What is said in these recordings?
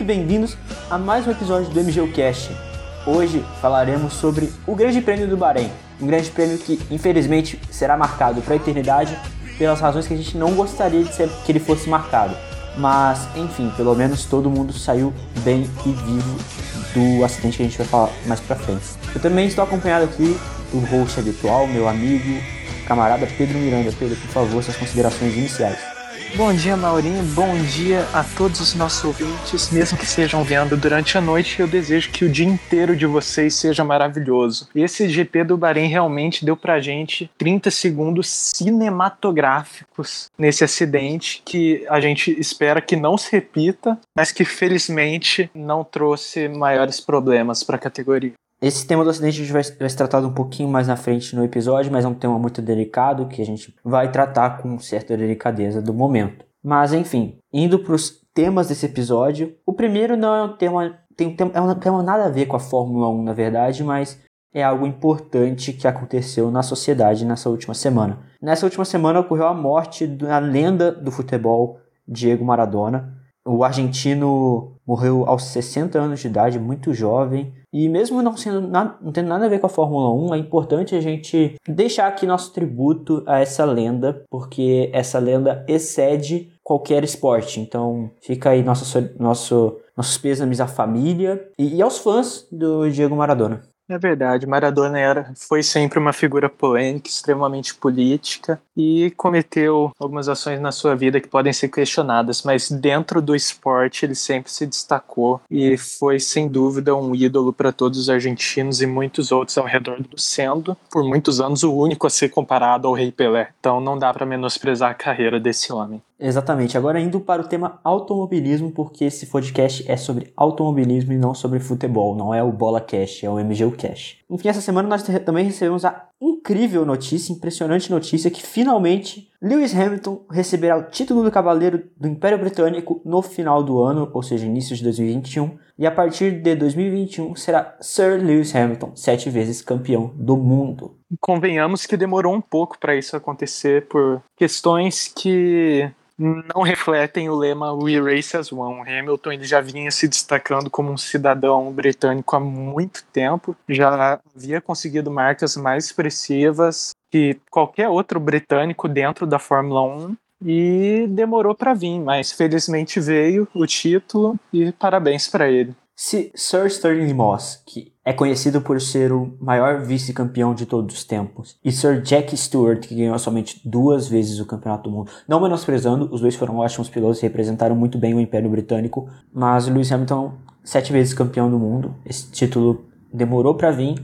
Muito bem-vindos a mais um episódio do MGU Cast. Hoje falaremos sobre o Grande Prêmio do Bahrein, um grande prêmio que infelizmente será marcado para a eternidade pelas razões que a gente não gostaria de ser, que ele fosse marcado. Mas, enfim, pelo menos todo mundo saiu bem e vivo do acidente que a gente vai falar mais pra frente. Eu também estou acompanhado aqui do host habitual, meu amigo, camarada Pedro Miranda. Pedro, por favor, suas considerações iniciais. Bom dia, Maurinho. Bom dia a todos os nossos ouvintes, mesmo que estejam vendo durante a noite. Eu desejo que o dia inteiro de vocês seja maravilhoso. Esse GP do Bahrein realmente deu pra gente 30 segundos cinematográficos nesse acidente que a gente espera que não se repita, mas que felizmente não trouxe maiores problemas para a categoria. Esse tema do acidente a gente vai, vai se tratar um pouquinho mais na frente no episódio, mas é um tema muito delicado que a gente vai tratar com certa delicadeza do momento. Mas enfim, indo para os temas desse episódio, o primeiro não é um tema, tem um tema, é um tema nada a ver com a Fórmula 1 na verdade, mas é algo importante que aconteceu na sociedade nessa última semana. Nessa última semana ocorreu a morte da lenda do futebol, Diego Maradona. O argentino morreu aos 60 anos de idade, muito jovem. E mesmo não, sendo na, não tendo nada a ver com a Fórmula 1, é importante a gente deixar aqui nosso tributo a essa lenda, porque essa lenda excede qualquer esporte. Então fica aí nosso, nosso, nossos pêsames à família e, e aos fãs do Diego Maradona. É verdade, Maradona era, foi sempre uma figura polêmica, extremamente política e cometeu algumas ações na sua vida que podem ser questionadas, mas dentro do esporte ele sempre se destacou e foi sem dúvida um ídolo para todos os argentinos e muitos outros ao redor do sendo, por muitos anos o único a ser comparado ao Rei Pelé. Então não dá para menosprezar a carreira desse homem. Exatamente. Agora indo para o tema automobilismo, porque esse podcast é sobre automobilismo e não sobre futebol. Não é o Bola Cash, é o MGU Cash. Enfim, essa semana nós também recebemos a incrível notícia, impressionante notícia, que finalmente Lewis Hamilton receberá o título do Cavaleiro do Império Britânico no final do ano, ou seja, início de 2021. E a partir de 2021 será Sir Lewis Hamilton, sete vezes campeão do mundo. Convenhamos que demorou um pouco para isso acontecer por questões que não refletem o lema We Race as One. Hamilton ele já vinha se destacando como um cidadão britânico há muito tempo, já havia conseguido marcas mais expressivas que qualquer outro britânico dentro da Fórmula 1 e demorou para vir, mas felizmente veio o título e parabéns para ele. Se Sir Sterling Moss, que é conhecido por ser o maior vice-campeão de todos os tempos, e Sir Jack Stewart, que ganhou somente duas vezes o Campeonato do Mundo, não menosprezando, os dois foram ótimos pilotos e representaram muito bem o Império Britânico, mas Lewis Hamilton, sete vezes campeão do mundo, esse título demorou para vir.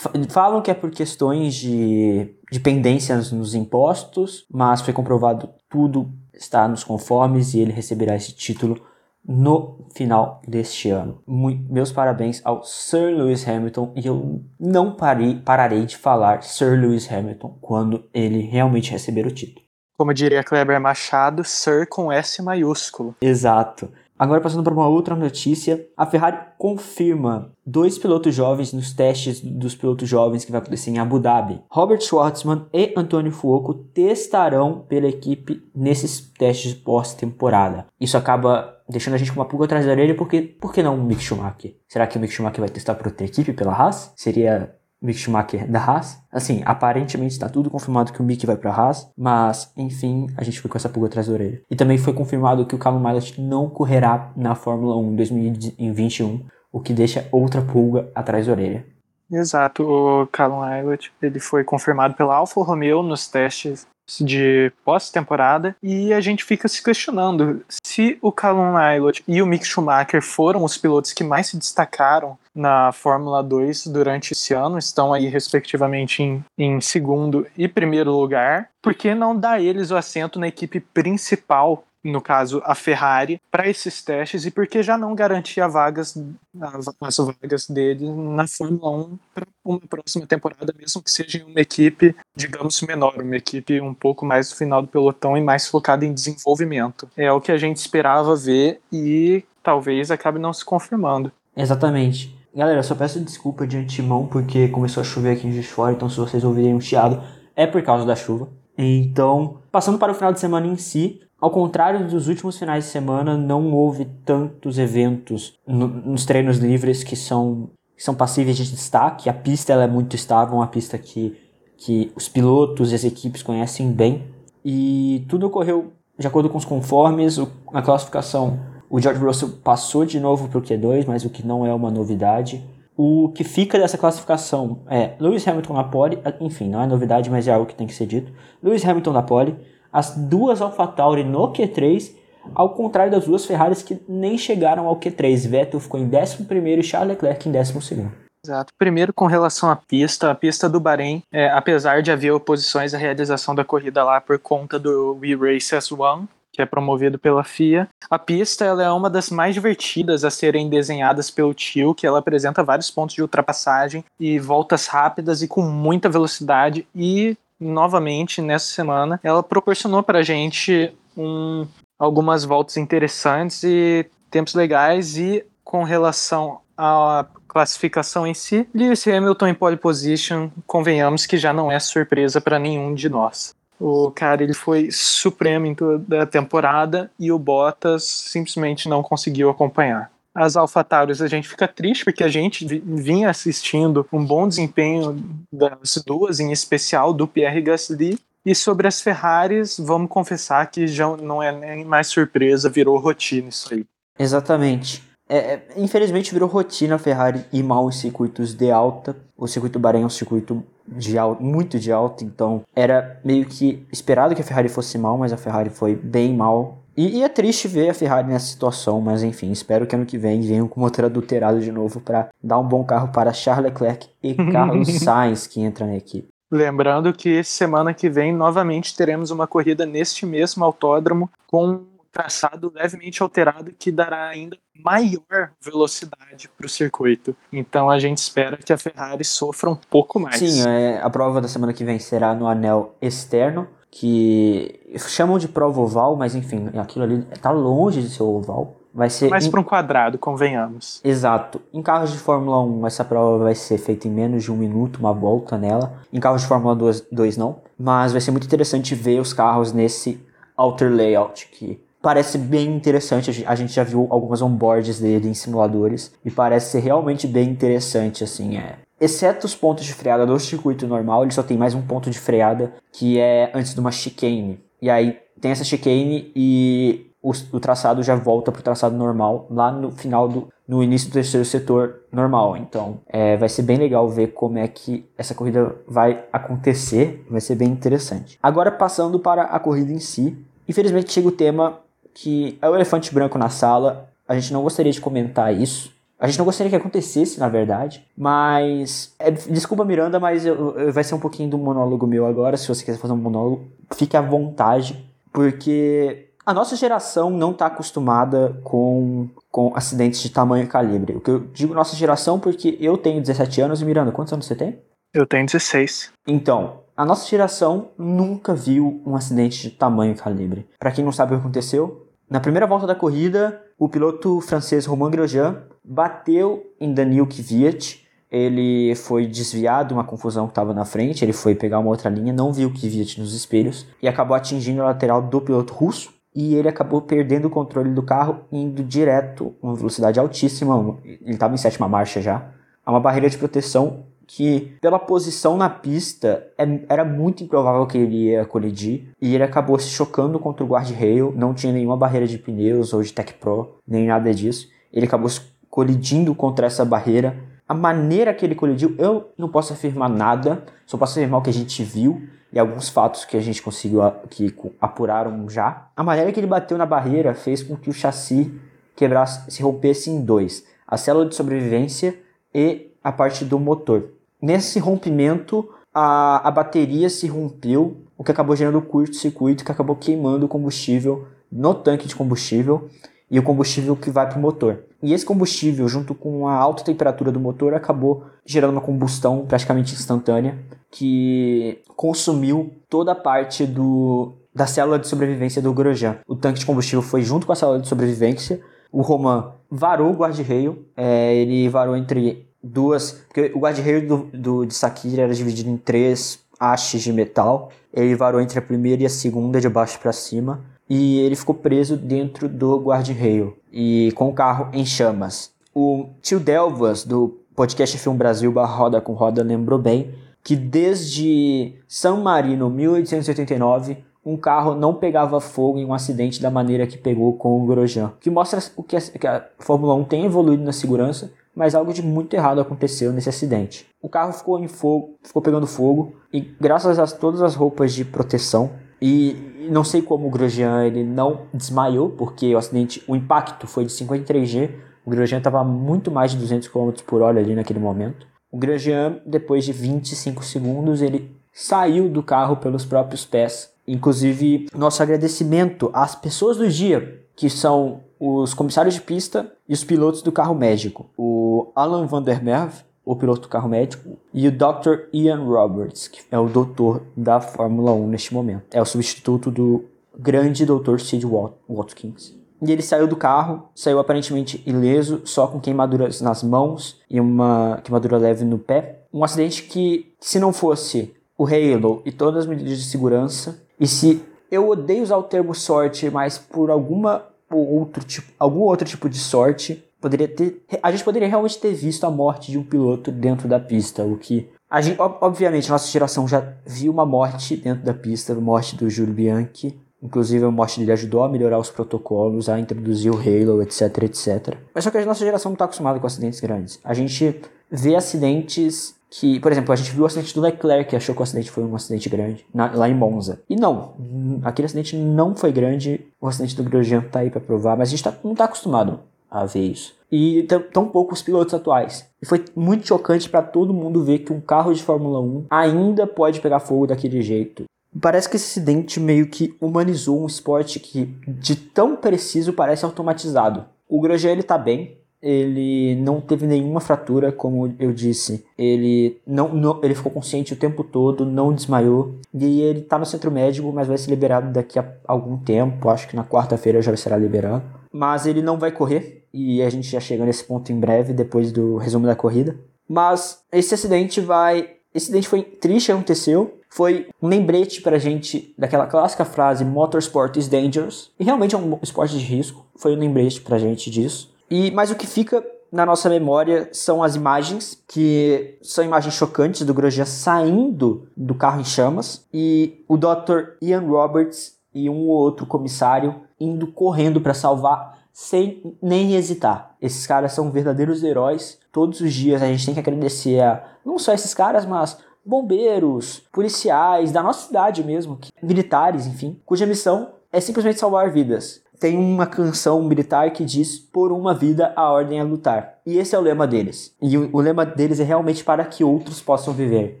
Falam que é por questões de, de pendências nos impostos, mas foi comprovado tudo está nos conformes e ele receberá esse título no final deste ano. meus parabéns ao Sir Lewis Hamilton e eu não parei, pararei de falar Sir Lewis Hamilton quando ele realmente receber o título. Como diria Kleber Machado, Sir com S maiúsculo. Exato. Agora passando para uma outra notícia, a Ferrari confirma dois pilotos jovens nos testes dos pilotos jovens que vai acontecer em Abu Dhabi. Robert Schwartzman e Antônio Fuoco testarão pela equipe nesses testes pós-temporada. Isso acaba deixando a gente com uma pulga atrás da orelha porque por que não o Mick Schumacher? Será que o Mick Schumacher vai testar por outra equipe pela Haas? Seria Mick Schumacher da Haas. Assim, aparentemente está tudo confirmado que o Mick vai para a Haas, mas enfim, a gente foi com essa pulga atrás da orelha. E também foi confirmado que o Callum Milot não correrá na Fórmula 1 em 2021, o que deixa outra pulga atrás da orelha. Exato, o Callum Milot, ele foi confirmado pela Alfa Romeo nos testes de pós-temporada e a gente fica se questionando se o Callum Aylott e o Mick Schumacher foram os pilotos que mais se destacaram na Fórmula 2 durante esse ano, estão aí respectivamente em, em segundo e primeiro lugar, por que não dar eles o assento na equipe principal no caso a Ferrari, para esses testes? E porque já não garantia vagas, as vagas dele na Fórmula 1 para uma próxima temporada, mesmo que seja uma equipe, digamos, menor, uma equipe um pouco mais no final do pelotão e mais focada em desenvolvimento. É o que a gente esperava ver e talvez acabe não se confirmando. Exatamente. Galera, só peço desculpa de antemão porque começou a chover aqui em Juiz Fora, então se vocês ouvirem um chiado é por causa da chuva. Então, passando para o final de semana em si, Ao contrário dos últimos finais de semana, não houve tantos eventos no, nos treinos livres que são, são passíveis de destaque. A pista ela é muito estável, uma pista que, que os pilotos e as equipes conhecem bem. E tudo ocorreu de acordo com os conformes. O, na classificação, o George Russell passou de novo para o Q2, mas o que não é uma novidade. O que fica dessa classificação é Lewis Hamilton na pole, enfim, não é novidade, mas é algo que tem que ser dito. Lewis Hamilton na pole, as duas AlphaTauri no Q3, ao contrário das duas Ferraris que nem chegaram ao Q3. Vettel ficou em 11 e Charles Leclerc em 12 Exato. Primeiro, com relação à pista, a pista do Bahrein, é, apesar de haver oposições à realização da corrida lá por conta do We Race S1, que é promovido pela FIA. A pista ela é uma das mais divertidas a serem desenhadas pelo Tio, que ela apresenta vários pontos de ultrapassagem e voltas rápidas e com muita velocidade e novamente nessa semana, ela proporcionou para gente um, algumas voltas interessantes e tempos legais e com relação à classificação em si, Lewis Hamilton em pole position, convenhamos que já não é surpresa para nenhum de nós. O cara ele foi supremo em toda a temporada e o Bottas simplesmente não conseguiu acompanhar as AlphaTauris a gente fica triste porque a gente vinha assistindo um bom desempenho das duas, em especial do Pierre Gasly. E sobre as Ferraris, vamos confessar que já não é nem mais surpresa, virou rotina isso aí. Exatamente. É, é infelizmente virou rotina a Ferrari ir mal em circuitos de alta. O circuito Bahrein é um circuito de alta, muito de alta, então era meio que esperado que a Ferrari fosse mal, mas a Ferrari foi bem mal e, e, é triste ver a Ferrari nessa situação, mas enfim, espero que ano que vem venham com motor adulterado de novo para dar um bom carro para Charles Leclerc e Carlos Sainz que entra na equipe. Lembrando que semana que vem novamente teremos uma corrida neste mesmo autódromo com um traçado levemente alterado que dará ainda maior velocidade para o circuito. Então a gente espera que a Ferrari sofra um pouco mais. Sim, é, a prova da semana que vem será no anel externo que chamam de prova oval, mas enfim, aquilo ali tá longe de ser oval. Vai ser mais para um quadrado, convenhamos. Exato. Em carros de Fórmula 1, essa prova vai ser feita em menos de um minuto, uma volta nela. Em carros de Fórmula 2, 2 não. Mas vai ser muito interessante ver os carros nesse outer layout, que parece bem interessante. A gente já viu algumas onboards dele em simuladores e parece ser realmente bem interessante, assim, é Exceto os pontos de freada do circuito normal, ele só tem mais um ponto de freada que é antes de uma chicane. E aí tem essa chicane e o, o traçado já volta para o traçado normal lá no final do no início do terceiro setor normal. Então é, vai ser bem legal ver como é que essa corrida vai acontecer. Vai ser bem interessante. Agora passando para a corrida em si. Infelizmente chega o tema que é o elefante branco na sala. A gente não gostaria de comentar isso, a gente não gostaria que acontecesse, na verdade. Mas. É, desculpa, Miranda, mas eu, eu, vai ser um pouquinho do monólogo meu agora. Se você quiser fazer um monólogo, fique à vontade. Porque a nossa geração não está acostumada com, com acidentes de tamanho e calibre. O que eu digo nossa geração porque eu tenho 17 anos e Miranda, quantos anos você tem? Eu tenho 16. Então, a nossa geração nunca viu um acidente de tamanho e calibre. Para quem não sabe o que aconteceu, na primeira volta da corrida, o piloto francês Romain Grosjean bateu em Daniel Kvyat. Ele foi desviado de uma confusão que estava na frente, ele foi pegar uma outra linha, não viu Kvyat nos espelhos e acabou atingindo a lateral do piloto russo. E ele acabou perdendo o controle do carro, indo direto, uma velocidade altíssima, ele estava em sétima marcha já, a uma barreira de proteção que, pela posição na pista, é, era muito improvável que ele ia colidir. E ele acabou se chocando contra o guardrail. Não tinha nenhuma barreira de pneus ou de Tech Pro, nem nada disso. Ele acabou colidindo contra essa barreira. A maneira que ele colidiu, eu não posso afirmar nada, só posso afirmar o que a gente viu e alguns fatos que a gente conseguiu que apuraram já. A maneira que ele bateu na barreira fez com que o chassi quebrasse, se rompesse em dois: a célula de sobrevivência e a parte do motor. Nesse rompimento, a, a bateria se rompeu, o que acabou gerando curto-circuito, que acabou queimando o combustível no tanque de combustível e o combustível que vai para o motor. E esse combustível, junto com a alta temperatura do motor, acabou gerando uma combustão praticamente instantânea que consumiu toda a parte do, da célula de sobrevivência do Grosjean. O tanque de combustível foi junto com a célula de sobrevivência. O Roman varou o guarda-reio, é, ele varou entre duas. Porque o guarda-reio do, do, de Sakira era dividido em três hastes de metal. Ele varou entre a primeira e a segunda, de baixo para cima. e ele ficou preso dentro do guarda-reio e com o carro em chamas. O tio Delvas do podcast Filme Brasil barra Roda com Roda lembrou bem que desde San Marino 1889 um carro não pegava fogo em um acidente da maneira que pegou com o Grosjean, que mostra o que a, que a Fórmula 1 tem evoluído na segurança, mas algo de muito errado aconteceu nesse acidente. O carro ficou em fogo, ficou pegando fogo e graças a todas as roupas de proteção e não sei como o Grosjean ele não desmaiou, porque o acidente, o impacto foi de 53 G, o Grosjean estava muito mais de 200 km por hora ali naquele momento. O Grosjean, depois de 25 segundos, ele saiu do carro pelos próprios pés. Inclusive, nosso agradecimento às pessoas do dia, que são os comissários de pista e os pilotos do carro médico. O Alan van der Merwe, o piloto do carro médico, e o Dr. Ian Roberts, que é o doutor da Fórmula 1 neste momento. É o substituto do grande Dr. Sid Watkins. E ele saiu do carro, saiu aparentemente ileso, só com queimaduras nas mãos e uma queimadura leve no pé. Um acidente que, se não fosse o Halo e todas as medidas de segurança, e se eu odeio usar o termo sorte, mas por alguma outro tipo, algum outro tipo de sorte, poderia ter, a gente poderia realmente ter visto a morte de um piloto dentro da pista, o que a gente, obviamente, nossa geração já viu uma morte dentro da pista, a morte do Júlio Bianchi, inclusive a morte dele ajudou a melhorar os protocolos, a introduzir o Halo, etc, etc. Mas só que a nossa geração não está acostumada com acidentes grandes. A gente vê acidentes que, por exemplo, a gente viu o acidente do Leclerc, que achou que o acidente foi um acidente grande, na, lá em Monza. E não, aquele acidente não foi grande, o acidente do Grosjean tá aí para provar, mas a gente tá, não tá acostumado a ver isso. E tão poucos pilotos atuais. E foi muito chocante para todo mundo ver que um carro de Fórmula 1 ainda pode pegar fogo daquele jeito. Parece que esse acidente meio que humanizou um esporte que, de tão preciso, parece automatizado. O Grosjean ele tá bem, ele não teve nenhuma fratura, como eu disse. Ele não, não, ele ficou consciente o tempo todo, não desmaiou. E ele tá no centro médico, mas vai ser liberado daqui a algum tempo. Acho que na quarta-feira já será liberado. Mas ele não vai correr. E a gente já chega nesse ponto em breve, depois do resumo da corrida. Mas esse acidente vai. Esse acidente foi triste, aconteceu. Foi um lembrete pra gente daquela clássica frase Motorsport is dangerous. E realmente é um esporte de risco. Foi um lembrete pra gente disso. E mas o que fica na nossa memória são as imagens, que são imagens chocantes do Grosjean saindo do carro em chamas e o Dr. Ian Roberts e um ou outro comissário indo correndo para salvar sem nem hesitar. Esses caras são verdadeiros heróis. Todos os dias a gente tem que agradecer a não só esses caras, mas bombeiros, policiais da nossa cidade mesmo, militares, enfim, cuja missão é simplesmente salvar vidas tem uma canção militar que diz: Por uma vida a ordem é lutar. E esse é o lema deles. E o, o, lema deles é realmente para que outros possam viver.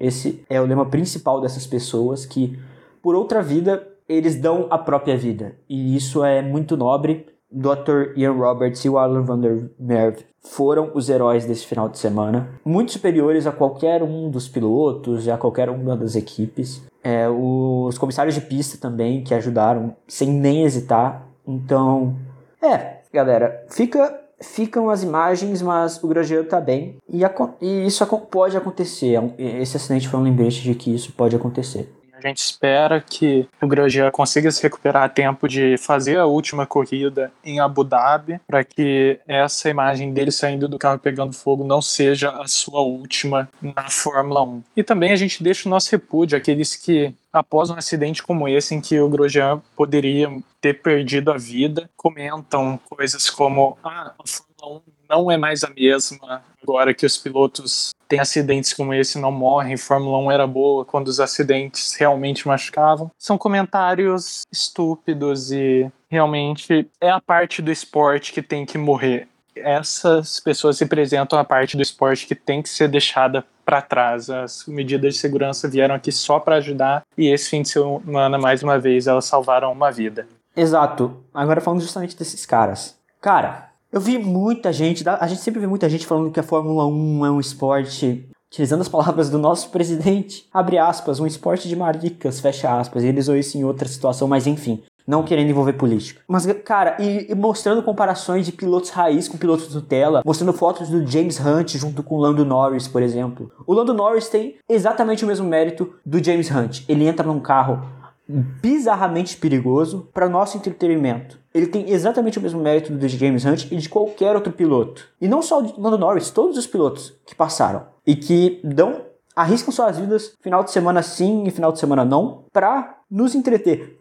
Esse é o lema principal dessas pessoas que, por outra vida, eles dão a própria vida. E isso é muito nobre. Dr. Ian Roberts e o Alan Van der foram os heróis desse final de semana, muito superiores a qualquer um dos pilotos e a qualquer uma das equipes. É, os comissários de pista também, que ajudaram sem nem hesitar então, é, galera, fica ficam as imagens, mas o Grosjean tá bem e, e isso pode acontecer. É esse acidente foi um lembrete de que isso pode acontecer. A gente espera que o Grosjean consiga se recuperar a tempo de fazer a última corrida em Abu Dhabi, para que essa imagem dele saindo do carro pegando fogo não seja a sua última na Fórmula 1. E também a gente deixa o nosso repúdio àqueles que após um acidente como esse, em que o Grosjean poderia ter perdido a vida, comentam coisas como: ah, a Fórmula 1 não é mais a mesma agora que os pilotos têm acidentes como esse não morrem, Fórmula 1 era boa quando os acidentes realmente machucavam. São comentários estúpidos e realmente é a parte do esporte que tem que morrer. Essas pessoas representam a parte do esporte que tem que ser deixada para trás. As medidas de segurança vieram aqui só para ajudar e esse fim de semana, mais uma vez, elas salvaram uma vida. Exato. Agora falando justamente desses caras. Cara, eu vi muita gente, a gente sempre vê muita gente falando que a Fórmula 1 é um esporte, utilizando as palavras do nosso presidente, abre aspas, um esporte de maricas, fecha aspas. Ele usou isso em outra situação, mas enfim não querendo envolver política. Mas, cara, e, e, mostrando comparações de pilotos raiz com pilotos Nutella, mostrando fotos do James Hunt junto com o Lando Norris, por exemplo. O Lando Norris tem exatamente o mesmo mérito do James Hunt. Ele entra num carro bizarramente perigoso para nosso entretenimento. Ele tem exatamente o mesmo mérito do James Hunt e de qualquer outro piloto. E não só o Lando Norris, todos os pilotos que passaram e que dão arriscam suas vidas final de semana sim e final de semana não para nos entreter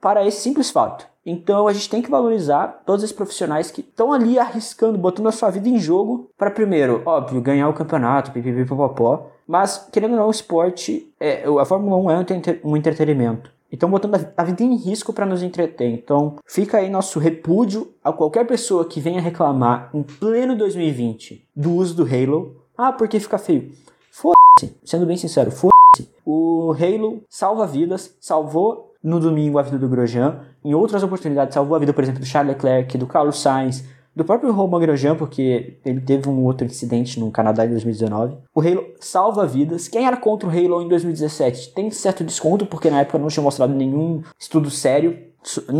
para esse simples fato. Então a gente tem que valorizar todos esses profissionais que estão ali arriscando, botando a sua vida em jogo para primeiro, óbvio, ganhar o campeonato, pipipi, popopó. Mas, querendo ou não, o esporte, é, a Fórmula 1 é um entretenimento. Então, botando a vida em risco para nos entreter. Então, fica aí nosso repúdio a qualquer pessoa que venha reclamar em pleno 2020 do uso do Halo. Ah, porque fica feio. Foda-se. Sendo bem sincero, foda-se. O Halo salva vidas, salvou no domingo a vida do Grosjean. Em outras oportunidades, salvou a vida, por exemplo, do Charles Leclerc, do Carlos Sainz, do próprio Romain Grosjean, porque ele teve um outro incidente no Canadá em 2019. O Halo salva vidas. Quem era contra o Halo em 2017 tem certo desconto, porque na época não tinha mostrado nenhum estudo sério.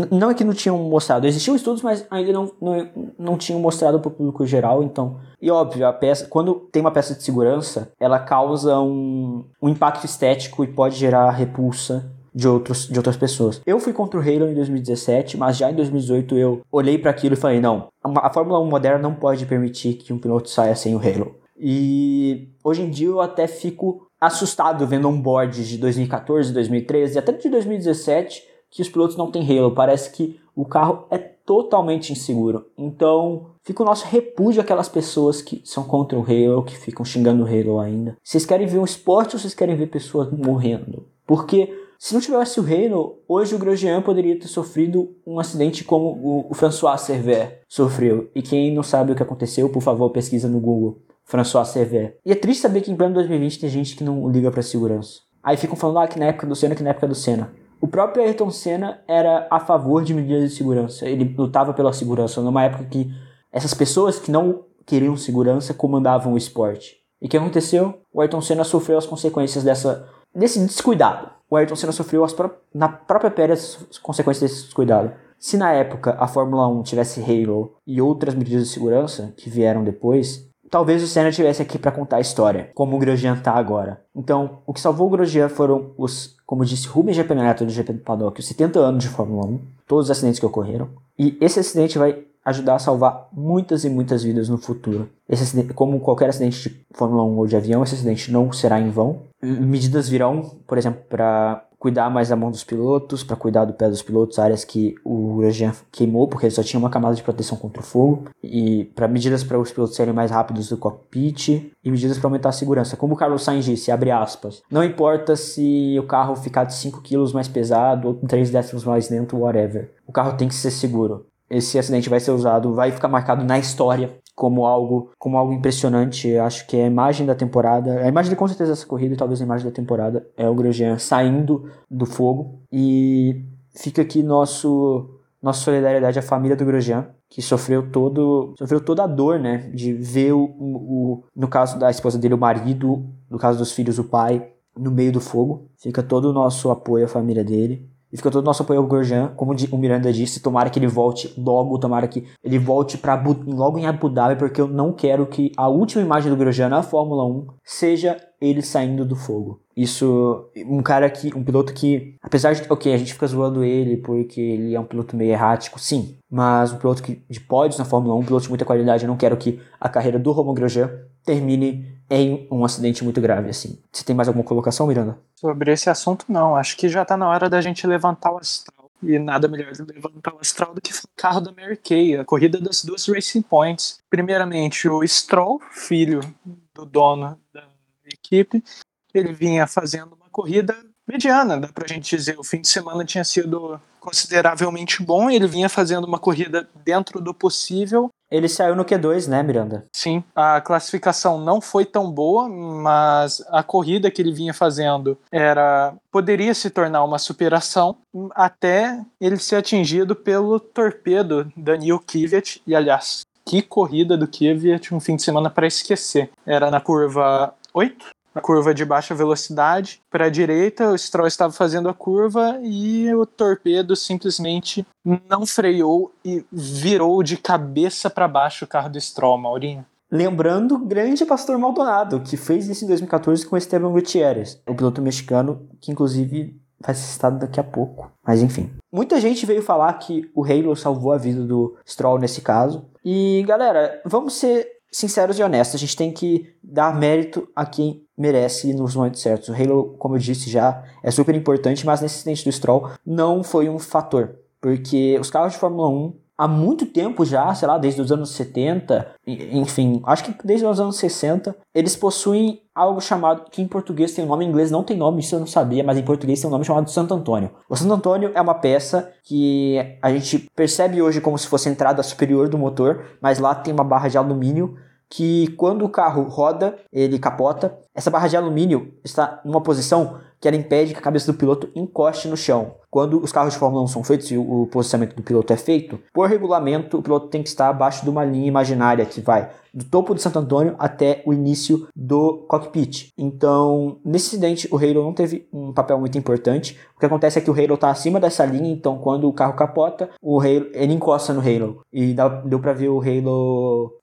Não é que não tinham mostrado, existiam estudos, mas ainda não, não, não tinham mostrado para o público geral, então. E óbvio, a peça, quando tem uma peça de segurança, ela causa um, um impacto estético e pode gerar repulsa de, outros, de outras pessoas. Eu fui contra o Halo em 2017, mas já em 2018 eu olhei para aquilo e falei: não, a Fórmula 1 moderna não pode permitir que um piloto saia sem o Halo. E hoje em dia eu até fico assustado vendo um board de 2014, 2013 e até de 2017 que os pilotos não têm Halo. Parece que o carro é totalmente inseguro. Então, fica o nosso repúdio àquelas pessoas que são contra o Halo, que ficam xingando o Halo ainda. Vocês querem ver um esporte ou vocês querem ver pessoas morrendo? Porque se não tivesse o Reino, hoje o Grosjean poderia ter sofrido um acidente como o François Cerver sofreu. E quem não sabe o que aconteceu, por favor, pesquisa no Google. François Cerver. E é triste saber que em pleno 2020 tem gente que não liga pra segurança. Aí ficam falando, ah, que na época do Senna, que na época do Senna. O próprio Ayrton Senna era a favor de medidas de segurança. Ele lutava pela segurança numa época que essas pessoas que não queriam segurança comandavam o esporte. E o que aconteceu? O Ayrton Senna sofreu as consequências dessa, desse descuidado o Ayrton Senna sofreu pró na própria pele as consequências desse descuidado. Se na época a Fórmula 1 tivesse Halo e outras medidas de segurança que vieram depois, talvez o Senna tivesse aqui para contar a história, como o Grosjean tá agora. Então, o que salvou o Grosjean foram os, como disse Rubens GP Neto do GP do Paddock, os 70 anos de Fórmula 1, todos os acidentes que ocorreram. E esse acidente vai ajudar a salvar muitas e muitas vidas no futuro. Esse acidente, como qualquer acidente de Fórmula 1 ou de avião, esse acidente não será em vão. Medidas virão, por exemplo, para cuidar mais da mão dos pilotos, para cuidar do pé dos pilotos, áreas que o Grosjean queimou, porque ele só tinha uma camada de proteção contra o fogo, e para medidas para os pilotos serem mais rápidos do cockpit, e medidas para aumentar a segurança. Como o Carlos Sainz disse, abre aspas, não importa se o carro ficar de 5 kg mais pesado ou 3 décimos mais lento, whatever. O carro tem que ser seguro esse acidente vai ser usado, vai ficar marcado na história como algo, como algo impressionante. Acho que a imagem da temporada, a imagem de com certeza dessa corrida e talvez a imagem da temporada é o Grosjean saindo do fogo e fica aqui nosso nossa solidariedade à família do Grosjean, que sofreu todo sofreu toda a dor, né, de ver o, o no caso da esposa dele o marido, no caso dos filhos o pai no meio do fogo. Fica todo o nosso apoio à família dele. E fica todo o nosso apoio ao Grosjean, como o Miranda disse, tomara que ele volte logo, tomara que ele volte para logo em Abu Dhabi, porque eu não quero que a última imagem do Grosjean na Fórmula 1 seja ele saindo do fogo. Isso, um cara que, um piloto que, apesar de, ok, a gente fica zoando ele porque ele é um piloto meio errático, sim, mas um piloto que, de pódios na Fórmula 1, um piloto de muita qualidade, eu não quero que a carreira do Romain Grosjean termine em um acidente muito grave, assim. Você tem mais alguma colocação, Miranda? Sobre esse assunto, não. Acho que já tá na hora da gente levantar o astral. E nada melhor de levantar o astral do que o carro da Mary Kay, a corrida das duas Racing Points. Primeiramente, o Stroll, filho do dono da equipe, ele vinha fazendo uma corrida mediana, dá pra gente dizer. O fim de semana tinha sido consideravelmente bom, ele vinha fazendo uma corrida dentro do possível ele saiu no Q2, né, Miranda? Sim, a classificação não foi tão boa, mas a corrida que ele vinha fazendo era poderia se tornar uma superação até ele ser atingido pelo torpedo Daniel Kvyat. E aliás, que corrida do Kvyat um fim de semana para esquecer. Era na curva 8, curva de baixa velocidade para a direita, o Stroll estava fazendo a curva e o torpedo simplesmente não freou e virou de cabeça para baixo o carro do Stroll, Maurinho. Lembrando o grande Pastor Maldonado, que fez isso em 2014 com Esteban Gutierrez, o piloto mexicano que inclusive vai ser citado daqui a pouco. Mas enfim. Muita gente veio falar que o Halo salvou a vida do Stroll nesse caso. E galera, vamos ser sinceros e honestos. A gente tem que dar mérito a quem merece nos momentos certos. O Halo, como eu disse já, é super importante, mas nesse acidente do Stroll não foi um fator. Porque os carros de Fórmula 1 há muito tempo já, sei lá, desde os anos 70, enfim, acho que desde os anos 60, eles possuem algo chamado, que em português tem um nome, em inglês não tem nome, isso eu não sabia, mas em português tem um nome chamado Santo Antônio. O Santo Antônio é uma peça que a gente percebe hoje como se fosse a entrada superior do motor, mas lá tem uma barra de alumínio que quando o carro roda, ele capota, essa barra de alumínio está numa posição que ela impede que a cabeça do piloto encoste no chão. Quando os carros de Fórmula 1 são feitos e o posicionamento do piloto é feito, por regulamento, o piloto tem que estar abaixo de uma linha imaginária que vai do topo de Santo Antônio até o início do cockpit. Então, nesse acidente, o Halo não teve um papel muito importante. O que acontece é que o Halo está acima dessa linha, então quando o carro capota, o Halo, ele encosta no Halo. E deu para ver o Halo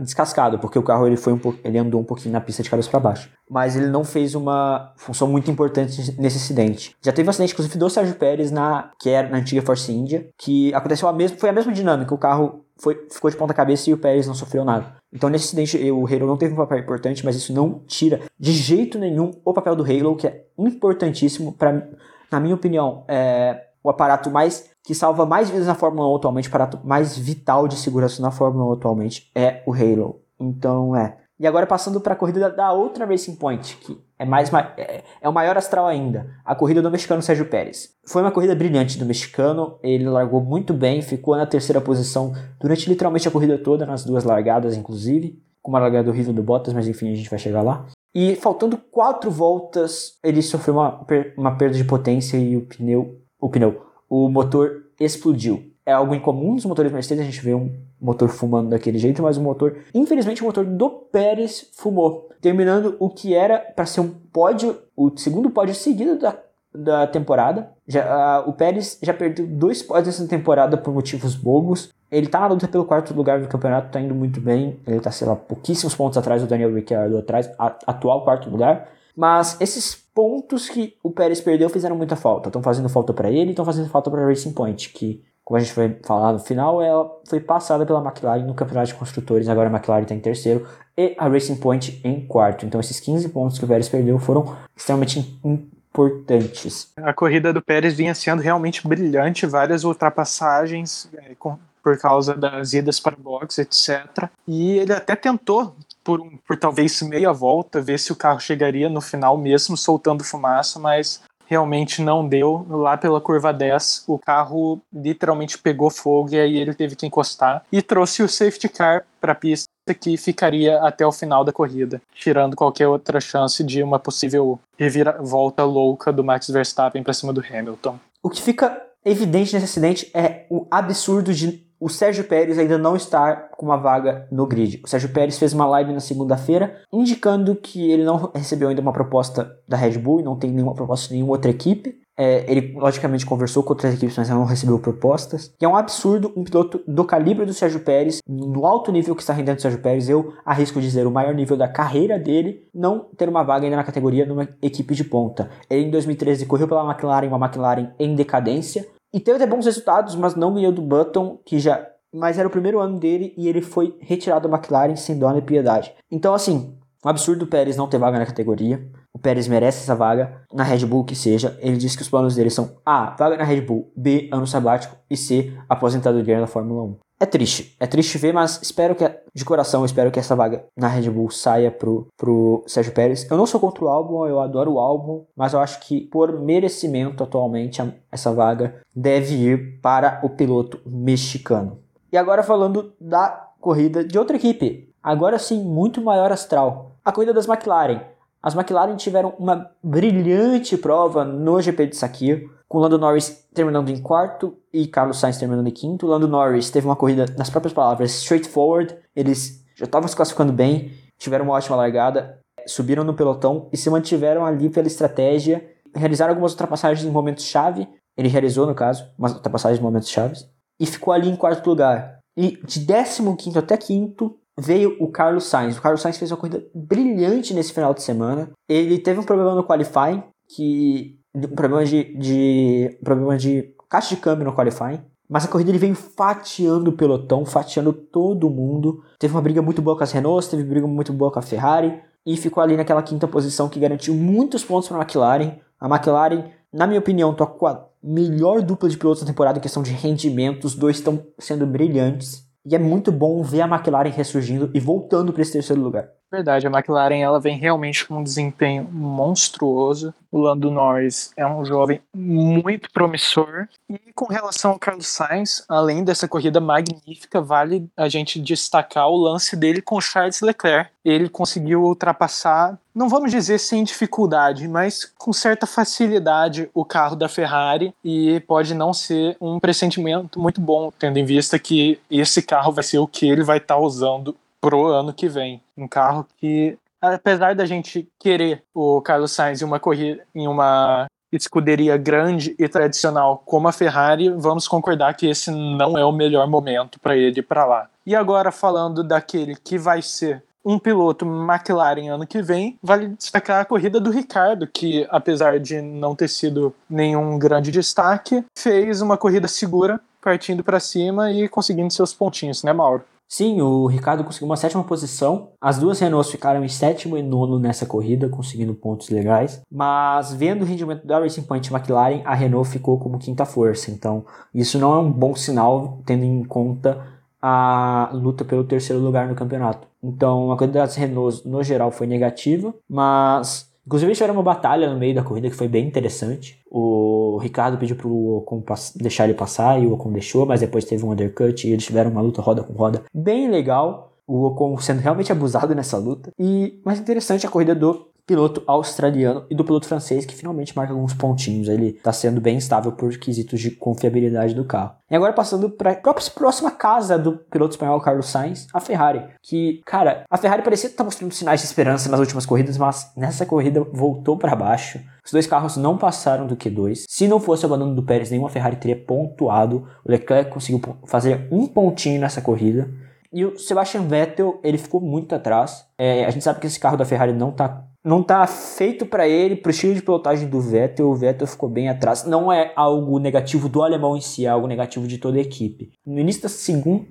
descascado, porque o carro ele foi um ele andou um pouquinho na pista de cabeça para baixo. Mas ele não fez uma função muito importante nesse acidente. Já teve um acidente, inclusive, do Sérgio Pérez na que era na antiga Force India, que aconteceu a mesma, foi a mesma dinâmica. O carro foi, ficou de ponta cabeça e o Pérez não sofreu nada. Então nesse acidente o Halo não teve um papel importante, mas isso não tira de jeito nenhum o papel do Halo, que é importantíssimo para, na minha opinião, é o aparato mais que salva mais vidas na Fórmula 1 atualmente, o aparato mais vital de segurança na Fórmula 1 atualmente é o Halo. Então é. E agora passando para a corrida da outra Racing Point, que é mais é, é o maior astral ainda, a corrida do mexicano Sérgio Pérez. Foi uma corrida brilhante do mexicano, ele largou muito bem, ficou na terceira posição durante literalmente a corrida toda, nas duas largadas inclusive, com uma largada horrível do Bottas, mas enfim, a gente vai chegar lá. E faltando quatro voltas, ele sofreu uma, uma perda de potência e o pneu o pneu, o motor explodiu. É algo incomum nos motores Mercedes, a gente vê um motor fumando daquele jeito, mas o motor, infelizmente, o motor do Pérez fumou, terminando o que era para ser um pódio, o segundo pódio seguido da, da temporada. Já, o Pérez já perdeu dois pódios nessa temporada por motivos bobos. Ele tá na luta pelo quarto lugar do campeonato, tá indo muito bem. Ele tá, sei lá, pouquíssimos pontos atrás do Daniel Ricciardo, atrás, a, atual quarto lugar. Mas esses pontos que o Pérez perdeu fizeram muita falta. Estão fazendo falta para ele estão fazendo falta para a Racing Point, que, como a gente vai falar no final, ela foi passada pela McLaren no Campeonato de Construtores. Agora a McLaren está em terceiro e a Racing Point em quarto. Então esses 15 pontos que o Pérez perdeu foram extremamente importantes. A corrida do Pérez vinha sendo realmente brilhante, várias ultrapassagens é, com, por causa das idas para box, etc. E ele até tentou por, por talvez meia volta, ver se o carro chegaria no final mesmo soltando fumaça, mas realmente não deu. Lá pela curva 10, o carro literalmente pegou fogo e aí ele teve que encostar e trouxe o safety car para a pista que ficaria até o final da corrida, tirando qualquer outra chance de uma possível reviravolta louca do Max Verstappen para cima do Hamilton. O que fica evidente nesse acidente é o absurdo de o Sérgio Pérez ainda não está com uma vaga no grid. O Sérgio Pérez fez uma live na segunda-feira indicando que ele não recebeu ainda uma proposta da Red Bull e não tem nenhuma proposta de nenhuma outra equipe. É, ele, logicamente, conversou com outras equipes, mas não recebeu propostas. E é um absurdo um piloto do calibre do Sérgio Pérez, no alto nível que está rendendo o Sérgio Pérez, eu arrisco dizer o maior nível da carreira dele, não ter uma vaga ainda na categoria numa equipe de ponta. Ele, em 2013, correu pela McLaren, uma McLaren em decadência, e teve até bons resultados, mas não ganhou do Button, que já. Mas era o primeiro ano dele e ele foi retirado da McLaren sem dó nem piedade. Então, assim, um absurdo o Pérez não ter vaga na categoria. O Pérez merece essa vaga, na Red Bull que seja. Ele diz que os planos dele são A, vaga na Red Bull, B, ano sabático e C, aposentadoria na Fórmula 1. É triste, é triste ver, mas espero que, de coração, espero que essa vaga na Red Bull saia pro, pro Sérgio Pérez. Eu não sou contra o álbum, eu adoro o álbum, mas eu acho que por merecimento atualmente essa vaga deve ir para o piloto mexicano. E agora falando da corrida de outra equipe, agora sim, muito maior astral, a corrida das McLaren. As McLaren tiveram uma brilhante prova no GP de Sakir, com Lando Norris terminando em quarto e Carlos Sainz terminando em quinto. Lando Norris teve uma corrida, nas próprias palavras, straightforward. Eles já estavam se classificando bem, tiveram uma ótima largada, subiram no pelotão e se mantiveram ali pela estratégia. Realizaram algumas ultrapassagens em momentos-chave. Ele realizou, no caso, umas ultrapassagens em momentos-chave. E ficou ali em quarto lugar. E de 15 até quinto, veio o Carlos Sainz. O Carlos Sainz fez uma corrida brilhante nesse final de semana. Ele teve um problema no qualifying, que problema de, de problema de caixa de câmbio no qualifying. Mas a corrida ele vem fatiando o pelotão, fatiando todo mundo. Teve uma briga muito boa com as Renaults, teve briga muito boa com a Ferrari e ficou ali naquela quinta posição que garantiu muitos pontos para a McLaren. A McLaren, na minha opinião, toca com a melhor dupla de pilotos da temporada em questão de rendimento. Os dois estão sendo brilhantes. E é muito bom ver a McLaren ressurgindo e voltando para esse terceiro lugar. Verdade, a McLaren ela vem realmente com um desempenho monstruoso. O Lando Norris é um jovem muito promissor. E com relação ao Carlos Sainz, além dessa corrida magnífica, vale a gente destacar o lance dele com Charles Leclerc. Ele conseguiu ultrapassar, não vamos dizer sem dificuldade, mas com certa facilidade o carro da Ferrari e pode não ser um pressentimento muito bom, tendo em vista que esse carro vai ser o que ele vai estar tá usando pro ano que vem. Um carro que, apesar da gente querer o Carlos Sainz em uma corrida, em uma escuderia grande e tradicional como a Ferrari, vamos concordar que esse não é o melhor momento para ele ir para lá. E agora falando daquele que vai ser um piloto McLaren ano que vem, vale destacar a corrida do Ricardo, que apesar de não ter sido nenhum grande destaque, fez uma corrida segura, partindo para cima e conseguindo seus pontinhos, né, Mauro? Sim, o Ricardo conseguiu uma sétima posição. As duas Renaults ficaram em sétimo e nono nessa corrida, conseguindo pontos legais. Mas vendo o rendimento da Racing Point McLaren, a Renault ficou como quinta força. Então, isso não é um bom sinal, tendo em conta a luta pelo terceiro lugar no campeonato. Então, a corrida das Renaults no geral foi negativa, mas Inclusive, tiveram uma batalha no meio da corrida que foi bem interessante. O Ricardo pediu pro Ocon deixar ele passar e o Ocon deixou, mas depois teve um undercut e eles tiveram uma luta roda com roda bem legal. O Ocon sendo realmente abusado nessa luta. E mais interessante a corrida do piloto australiano e do piloto francês que finalmente marca alguns pontinhos. Ele está sendo bem estável por quesitos de confiabilidade do carro. E agora passando para a próxima casa do piloto espanhol Carlos Sainz, a Ferrari. Que, cara, a Ferrari parecia estar tá mostrando sinais de esperança nas últimas corridas, mas nessa corrida voltou para baixo. Os dois carros não passaram do Q2. Se não fosse o abandono do Pérez, nenhuma Ferrari teria pontuado. O Leclerc conseguiu fazer um pontinho nessa corrida. E o Sebastian Vettel, ele ficou muito atrás. É, a gente sabe que esse carro da Ferrari não está não tá feito para ele, pro estilo de pilotagem do Vettel, o Vettel ficou bem atrás. Não é algo negativo do alemão em si, é algo negativo de toda a equipe. No início da segunda,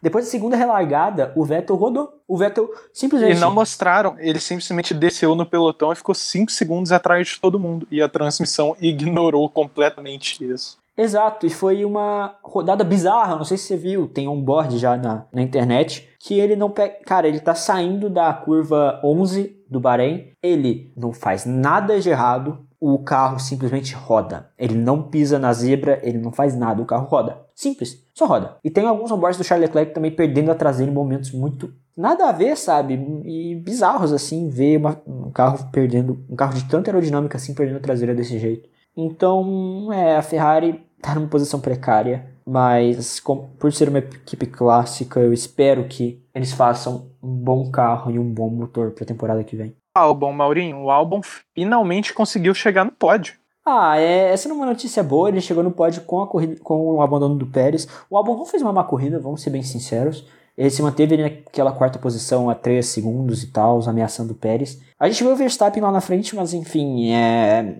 depois da segunda relargada, o Vettel rodou. O Vettel simplesmente E não mostraram, ele simplesmente desceu no pelotão e ficou 5 segundos atrás de todo mundo e a transmissão ignorou completamente isso. Exato, e foi uma rodada bizarra, não sei se você viu, tem um board já na, na internet, que ele não pega. Cara, ele tá saindo da curva 11 do Bahrein, ele não faz nada de errado, o carro simplesmente roda. Ele não pisa na zebra, ele não faz nada, o carro roda. Simples, só roda. E tem alguns onboards do Charles Leclerc também perdendo a traseira em momentos muito nada a ver, sabe? E bizarros assim, ver uma, um carro perdendo, um carro de tanta aerodinâmica assim perdendo a traseira desse jeito. Então, é, a Ferrari tá numa posição precária, mas com, por ser uma equipe clássica, eu espero que eles façam um bom carro e um bom motor para a temporada que vem. Albon, Maurinho, o Albon finalmente conseguiu chegar no pódio. Ah, é, essa não é uma notícia boa, ele chegou no pódio com, a corrida, com o abandono do Pérez. O Albon não fez uma má corrida, vamos ser bem sinceros. Ele se manteve naquela quarta posição a 3 segundos e tal, ameaçando o Pérez. A gente viu o Verstappen lá na frente, mas enfim, é,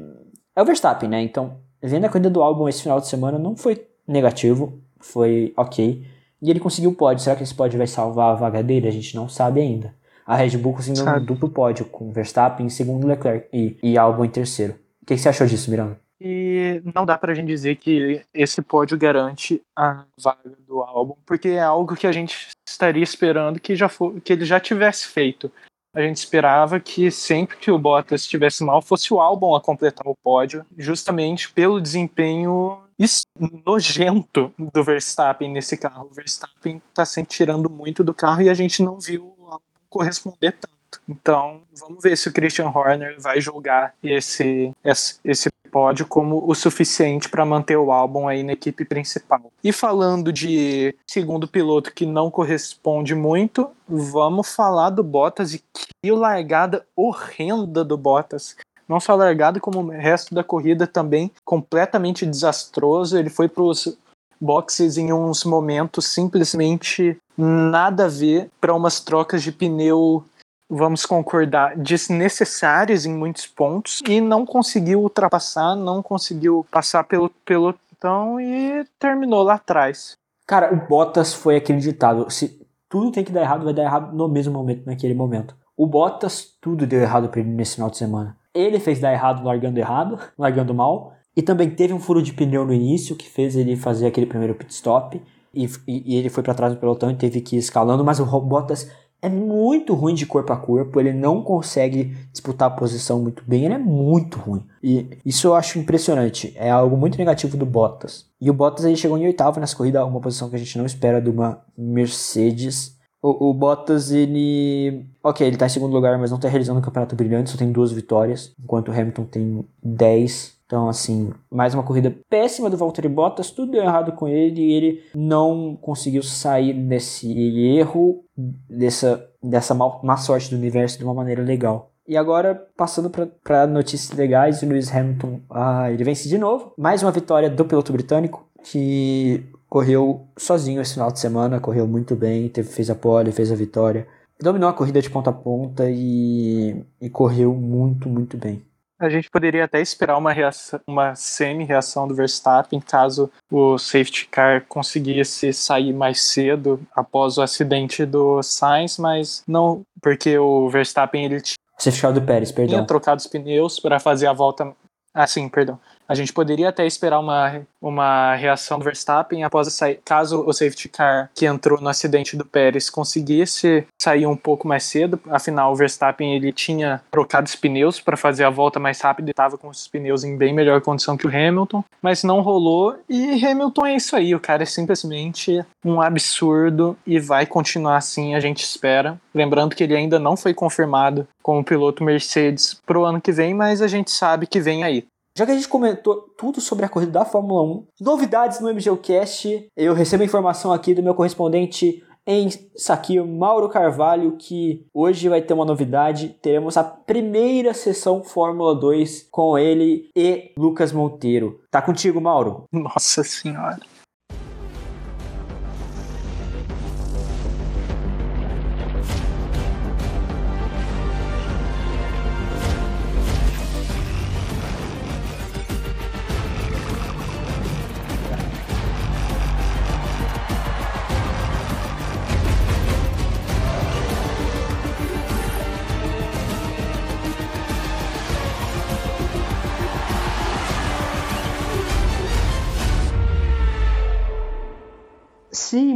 é o Verstappen, né? Então vendo a corrida do álbum esse final de semana, não foi negativo, foi ok. E ele conseguiu o pódio. Será que esse pódio vai salvar a vaga dele? A gente não sabe ainda. A Red Bull conseguiu um duplo pódio, com Verstappen em segundo Leclerc e, e Albon em terceiro. O que, que você achou disso, Miranda? E não dá pra gente dizer que esse pódio garante a vaga do álbum, porque é algo que a gente estaria esperando que, já for, que ele já tivesse feito a gente esperava que sempre que o Bottas estivesse mal fosse o álbum a completar o pódio, justamente pelo desempenho nojento do Verstappen nesse carro. O Verstappen está sempre tirando muito do carro e a gente não viu corresponder tanto. Então, vamos ver se o Christian Horner vai julgar esse, esse, esse pódio como o suficiente para manter o álbum aí na equipe principal. E falando de segundo piloto que não corresponde muito, vamos falar do Bottas e que largada horrenda do Bottas. Não só largada, como o resto da corrida também completamente desastroso. Ele foi para os boxes em uns momentos simplesmente nada a ver para umas trocas de pneu vamos concordar, desnecessárias em muitos pontos e não conseguiu ultrapassar, não conseguiu passar pelo pelotão e terminou lá atrás. Cara, o Bottas foi aquele ditado: se tudo tem que dar errado, vai dar errado no mesmo momento, naquele momento. O Bottas, tudo deu errado pra ele nesse final de semana. Ele fez dar errado largando errado, largando mal, e também teve um furo de pneu no início que fez ele fazer aquele primeiro pit stop. E, e, e ele foi para trás do pelotão e teve que ir escalando, mas o Bottas é muito ruim de corpo a corpo, ele não consegue disputar a posição muito bem, ele é muito ruim. E isso eu acho impressionante, é algo muito negativo do Bottas. E o Bottas ele chegou em oitavo nessa corrida, uma posição que a gente não espera de uma Mercedes. O, o Bottas, ele. Ok, ele tá em segundo lugar, mas não tá realizando um campeonato brilhante, só tem duas vitórias, enquanto o Hamilton tem 10. Então, assim, mais uma corrida péssima do Valtteri Bottas, tudo deu errado com ele e ele não conseguiu sair desse erro, dessa, dessa mal, má sorte do universo de uma maneira legal. E agora, passando para notícias legais, o Lewis Hamilton, ah, ele vence de novo. Mais uma vitória do piloto britânico, que correu sozinho esse final de semana, correu muito bem, teve, fez a pole, fez a vitória. Dominou a corrida de ponta a ponta e, e correu muito, muito bem. A gente poderia até esperar uma, reação, uma semi-reação do Verstappen caso o safety car conseguisse sair mais cedo após o acidente do Sainz, mas não, porque o Verstappen ele safety car do Pérez, perdão. tinha trocado os pneus para fazer a volta. Ah, sim, perdão. A gente poderia até esperar uma, uma reação do Verstappen após sair, caso o safety car que entrou no acidente do Pérez conseguisse sair um pouco mais cedo. Afinal, o Verstappen ele tinha trocado os pneus para fazer a volta mais rápida e estava com os pneus em bem melhor condição que o Hamilton, mas não rolou. E Hamilton é isso aí, o cara é simplesmente um absurdo e vai continuar assim, a gente espera. Lembrando que ele ainda não foi confirmado como piloto Mercedes pro ano que vem, mas a gente sabe que vem aí. Já que a gente comentou tudo sobre a corrida da Fórmula 1, novidades no MGUcast, eu recebo informação aqui do meu correspondente em Saquio, Mauro Carvalho, que hoje vai ter uma novidade. Teremos a primeira sessão Fórmula 2 com ele e Lucas Monteiro. Tá contigo, Mauro? Nossa Senhora.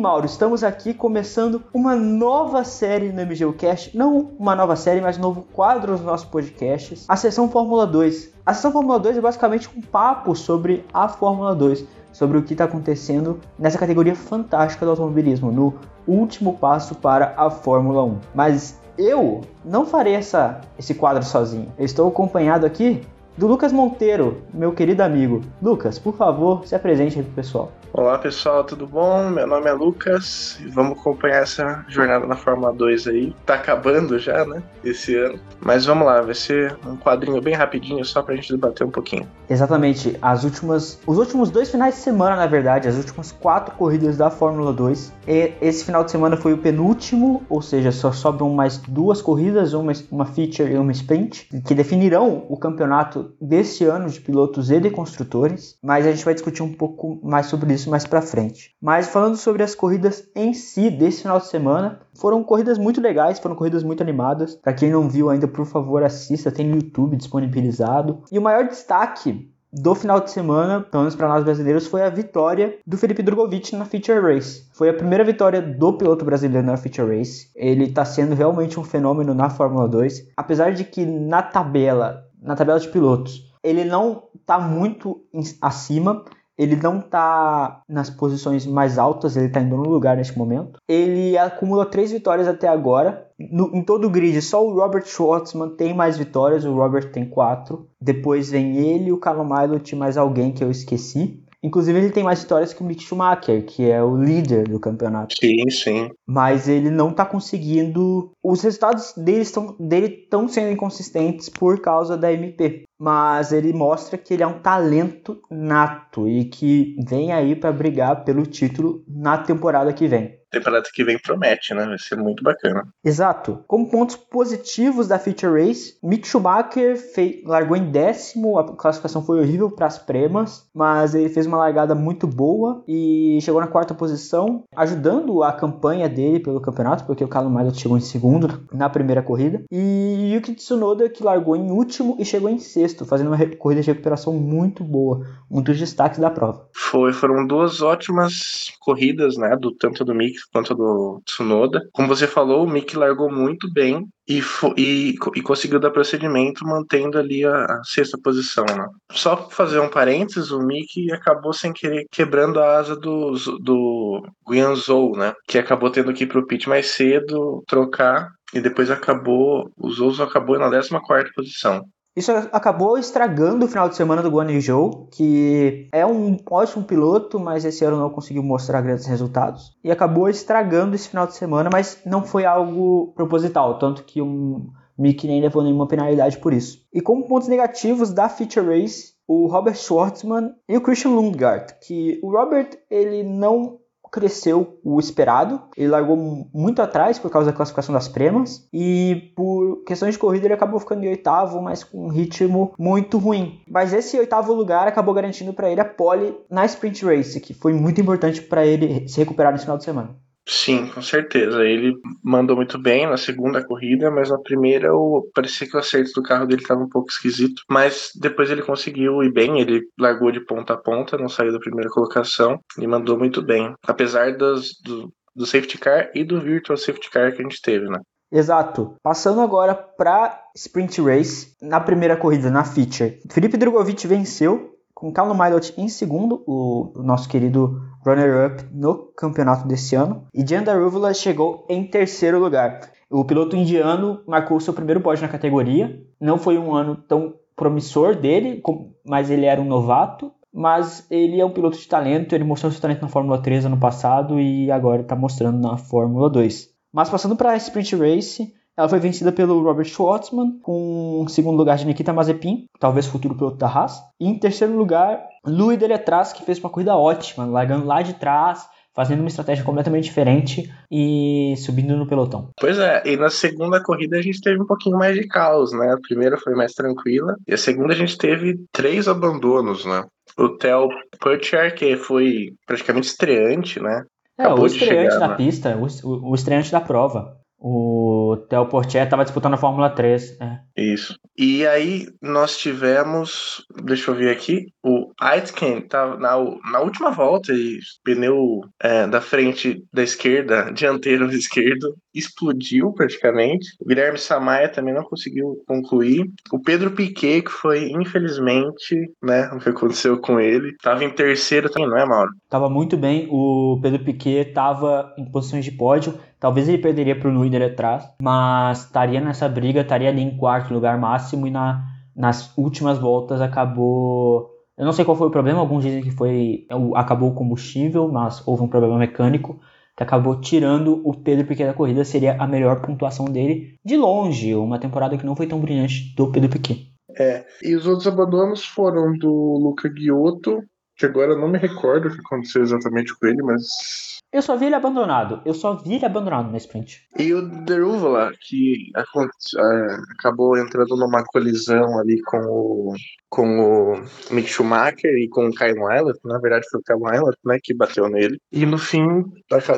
Mauro, estamos aqui começando uma nova série no MGUcast. Não uma nova série, mas um novo quadro nos nossos podcasts. A sessão Fórmula 2. A sessão Fórmula 2 é basicamente um papo sobre a Fórmula 2, sobre o que está acontecendo nessa categoria fantástica do automobilismo, no último passo para a Fórmula 1. Mas eu não farei essa, esse quadro sozinho. Eu estou acompanhado aqui do Lucas Monteiro, meu querido amigo. Lucas, por favor, se apresente aí pro pessoal. Olá pessoal, tudo bom? Meu nome é Lucas e vamos acompanhar essa jornada na Fórmula 2 aí. Tá acabando já, né? Esse ano. Mas vamos lá, vai ser um quadrinho bem rapidinho só pra gente debater um pouquinho. Exatamente, as últimas. Os últimos dois finais de semana, na verdade, as últimas quatro corridas da Fórmula 2. E esse final de semana foi o penúltimo, ou seja, só sobram mais duas corridas, uma, uma feature e uma sprint, que definirão o campeonato desse ano de pilotos e de construtores. Mas a gente vai discutir um pouco mais sobre isso isso mais para frente. Mas falando sobre as corridas em si desse final de semana, foram corridas muito legais, foram corridas muito animadas. Para quem não viu ainda, por favor, assista, tem no YouTube disponibilizado. E o maior destaque do final de semana, pelo menos para nós brasileiros, foi a vitória do Felipe Drogovic na Feature Race. Foi a primeira vitória do piloto brasileiro na Feature Race. Ele está sendo realmente um fenômeno na Fórmula 2, apesar de que na tabela, na tabela de pilotos, ele não está muito acima, ele não está nas posições mais altas, ele está em nono lugar neste momento. Ele acumula três vitórias até agora. No, em todo o grid, só o Robert Schwartzman tem mais vitórias, o Robert tem quatro. Depois vem ele, o Callum Milot mais alguém que eu esqueci. Inclusive, ele tem mais vitórias que o Mick Schumacher, que é o líder do campeonato. Sim, sim. Mas ele não tá conseguindo. Os resultados dele estão dele sendo inconsistentes por causa da MP. Mas ele mostra que ele é um talento nato e que vem aí para brigar pelo título na temporada que vem. Temporada que vem promete, né? Vai ser muito bacana. Exato. Como pontos positivos da Feature Race, Mick Schumacher fez, largou em décimo, a classificação foi horrível para as premas, mas ele fez uma largada muito boa e chegou na quarta posição, ajudando a campanha dele pelo campeonato, porque o Callum Mailot chegou em segundo na primeira corrida, e Yuki Tsunoda que largou em último e chegou em sexto, fazendo uma corrida de recuperação muito boa, um dos destaques da prova. Foi, foram duas ótimas corridas, né, do tanto do Mick quanto do Tsunoda. Como você falou, o Mick largou muito bem e, e, e conseguiu dar procedimento mantendo ali a, a sexta posição. Né? Só fazer um parênteses, o Mick acabou sem querer quebrando a asa do, do Guianzhou, né, que acabou tendo que ir pro pit mais cedo, trocar e depois acabou, o Zouzo acabou na 14 posição. Isso acabou estragando o final de semana do Guan Yu Zhou, que é um ótimo piloto, mas esse ano não conseguiu mostrar grandes resultados. E acabou estragando esse final de semana, mas não foi algo proposital, tanto que o Mick nem levou nenhuma penalidade por isso. E como pontos negativos da Feature Race, o Robert Schwartzman e o Christian Lundgaard, que o Robert ele não cresceu o esperado. Ele largou muito atrás por causa da classificação das premas e por questões de corrida ele acabou ficando em oitavo, mas com um ritmo muito ruim. Mas esse oitavo lugar acabou garantindo para ele a pole na sprint race, que foi muito importante para ele se recuperar nesse final de semana. Sim, com certeza. Ele mandou muito bem na segunda corrida, mas na primeira o, parecia que o acerto do carro dele estava um pouco esquisito. Mas depois ele conseguiu ir bem, ele largou de ponta a ponta, não saiu da primeira colocação e mandou muito bem. Apesar das, do, do safety car e do virtual safety car que a gente teve, né? Exato. Passando agora para sprint race, na primeira corrida, na feature. Felipe Drogovic venceu com Callum Milot em segundo, o, o nosso querido runner-up no campeonato desse ano, e Jan Daruvula chegou em terceiro lugar. O piloto indiano marcou seu primeiro pódio na categoria. Não foi um ano tão promissor dele, mas ele era um novato. Mas ele é um piloto de talento, ele mostrou seu talento na Fórmula 3 ano passado e agora está mostrando na Fórmula 2. Mas passando para a Sprint Race, ela foi vencida pelo Robert Schwartzman, com segundo lugar de Nikita Mazepin, talvez futuro piloto da Haas. E em terceiro lugar, Louis Deletraz, que fez uma corrida ótima, largando lá de trás, fazendo uma estratégia completamente diferente e subindo no pelotão. Pois é, e na segunda corrida a gente teve um pouquinho mais de caos, né? A primeira foi mais tranquila e a segunda a gente teve três abandonos, né? O Theo Putcher, que foi praticamente estreante, né? É, Acabou o estreante chegar, da né? pista, o, o estreante da prova. O Theo Portier estava disputando a Fórmula 3. Né? Isso. E aí nós tivemos, deixa eu ver aqui, o Aitken tá na, na última volta e pneu é, da frente da esquerda, dianteiro esquerdo, explodiu praticamente. O Guilherme Samaia também não conseguiu concluir. O Pedro Piquet, que foi, infelizmente, né, o que aconteceu com ele, estava em terceiro também, não é, Mauro? Tava muito bem. O Pedro Piquet estava em posições de pódio Talvez ele perderia para o Nuider atrás, mas estaria nessa briga, estaria ali em quarto lugar máximo e na, nas últimas voltas acabou. Eu não sei qual foi o problema, alguns dizem que foi acabou o combustível, mas houve um problema mecânico que acabou tirando o Pedro Piquet da corrida, seria a melhor pontuação dele de longe, uma temporada que não foi tão brilhante do Pedro Piquet. É, e os outros abandonos foram do Luca Giotto, que agora eu não me recordo o que aconteceu exatamente com ele, mas eu só vi ele abandonado. Eu só vi ele abandonado na sprint. E o Deruvala, que é, acabou entrando numa colisão ali com o, com o Mick Schumacher e com o Kyle Eilert. Na verdade, foi o Kyle Eilert, né, que bateu nele. E no fim,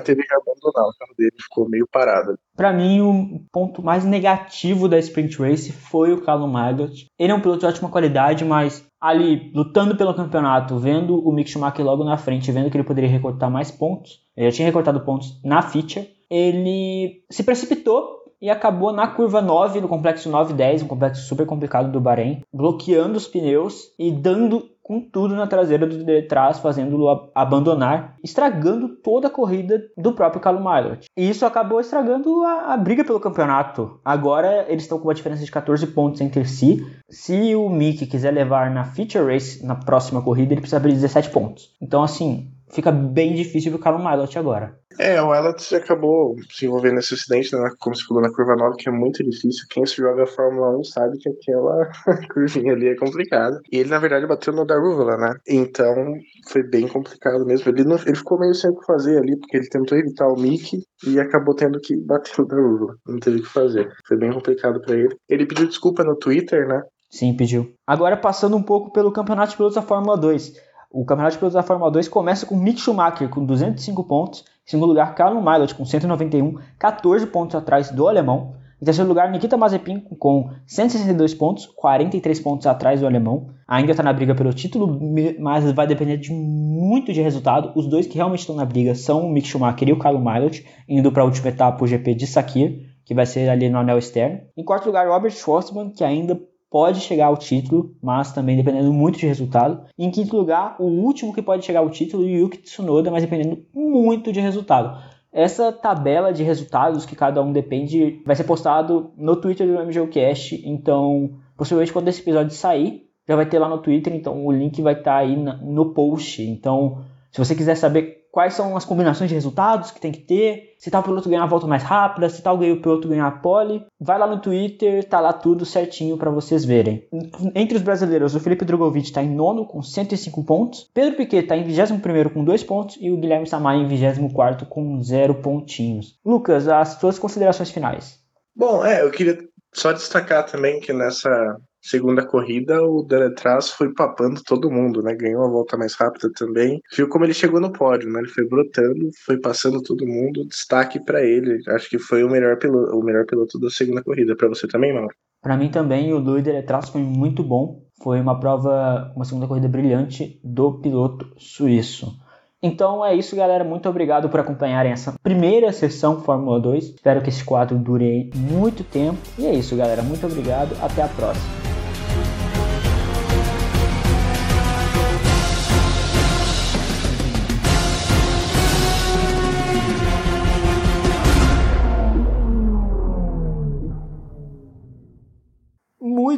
teve que abandonar. O carro dele ficou meio parado. Para mim, o ponto mais negativo da sprint race foi o Callum Eilert. Ele é um piloto de ótima qualidade, mas ali lutando pelo campeonato, vendo o Mick Schumacher logo na frente, vendo que ele poderia recortar mais pontos, ele já tinha recortado pontos na feature, ele se precipitou e acabou na curva 9 do complexo 9-10, um complexo super complicado do Bahrein, bloqueando os pneus e dando com tudo na traseira do de trás, fazendo-o abandonar, estragando toda a corrida do próprio Calum Milot. E isso acabou estragando a, a, briga pelo campeonato. Agora eles estão com uma diferença de 14 pontos entre si. Se o Mick quiser levar na feature race na próxima corrida, ele precisa abrir 17 pontos. Então, assim, fica bem difícil pro Callum Milot agora. É, o Elliott acabou se envolvendo nesse acidente, né, como se falou na curva 9, que é muito difícil. Quem se joga a Fórmula 1 sabe que aquela curvinha ali é complicada. E ele, na verdade, bateu no Darúvala, né? Então foi bem complicado mesmo. Ele, não, ele ficou meio sem o que fazer ali, porque ele tentou evitar o Mickey e acabou tendo que bater no Darúvala. Não teve o que fazer. Foi bem complicado para ele. Ele pediu desculpa no Twitter, né? Sim, pediu. Agora passando um pouco pelo Campeonato de Pilotos da Fórmula 2. O Campeonato de Pilotos da Fórmula 2 começa com Mick Schumacher com 205 pontos, em segundo lugar Callum Milot com 191, 14 pontos atrás do alemão. Em terceiro lugar, Nikita Mazepin com 162 pontos, 43 pontos atrás do alemão. Ainda está na briga pelo título, mas vai depender de muito de resultado. Os dois que realmente estão na briga são o Mick Schumacher e o Callum Milot, indo para a última etapa, o GP de Sakir, que vai ser ali no anel externo. Em quarto lugar, Robert Schwarzman, que ainda pode chegar ao título, mas também dependendo muito de resultado. Em quinto lugar, o último que pode chegar ao título, Yuki Tsunoda, mas dependendo muito de resultado. Essa tabela de resultados que cada um depende vai ser postado no Twitter do MGOcast, então possivelmente quando esse episódio sair, já vai ter lá no Twitter, então o link vai estar tá aí no post. Então, se você quiser saber quais são as combinações de resultados que tem que ter, se tal piloto ganhar a volta mais rápida, se tal piloto ganhar a pole. Vai lá no Twitter, tá lá tudo certinho para vocês verem. Entre os brasileiros, o Felipe Drogovic está em nono com 105 pontos, Pedro Piquet está em 21 com 2 pontos e o Guilherme Samay em 24 com 0 pontinhos. Lucas, as suas considerações finais. Bom, é, eu queria só destacar também que nessa segunda corrida, o Deletraz foi papando todo mundo, né? Ganhou a volta mais rápida também. Viu como ele chegou no pódio, né? Ele foi brotando, foi passando todo mundo. Destaque para ele. Acho que foi o melhor piloto, o melhor piloto da segunda corrida. Para você também, Mauro? Para mim também, o Louis Deletraz foi muito bom. Foi uma prova, uma segunda corrida brilhante do piloto suíço. Então é isso, galera. Muito obrigado por acompanharem essa primeira sessão Fórmula 2. Espero que esse quadro dure muito tempo. E é isso, galera. Muito obrigado. Até a próxima.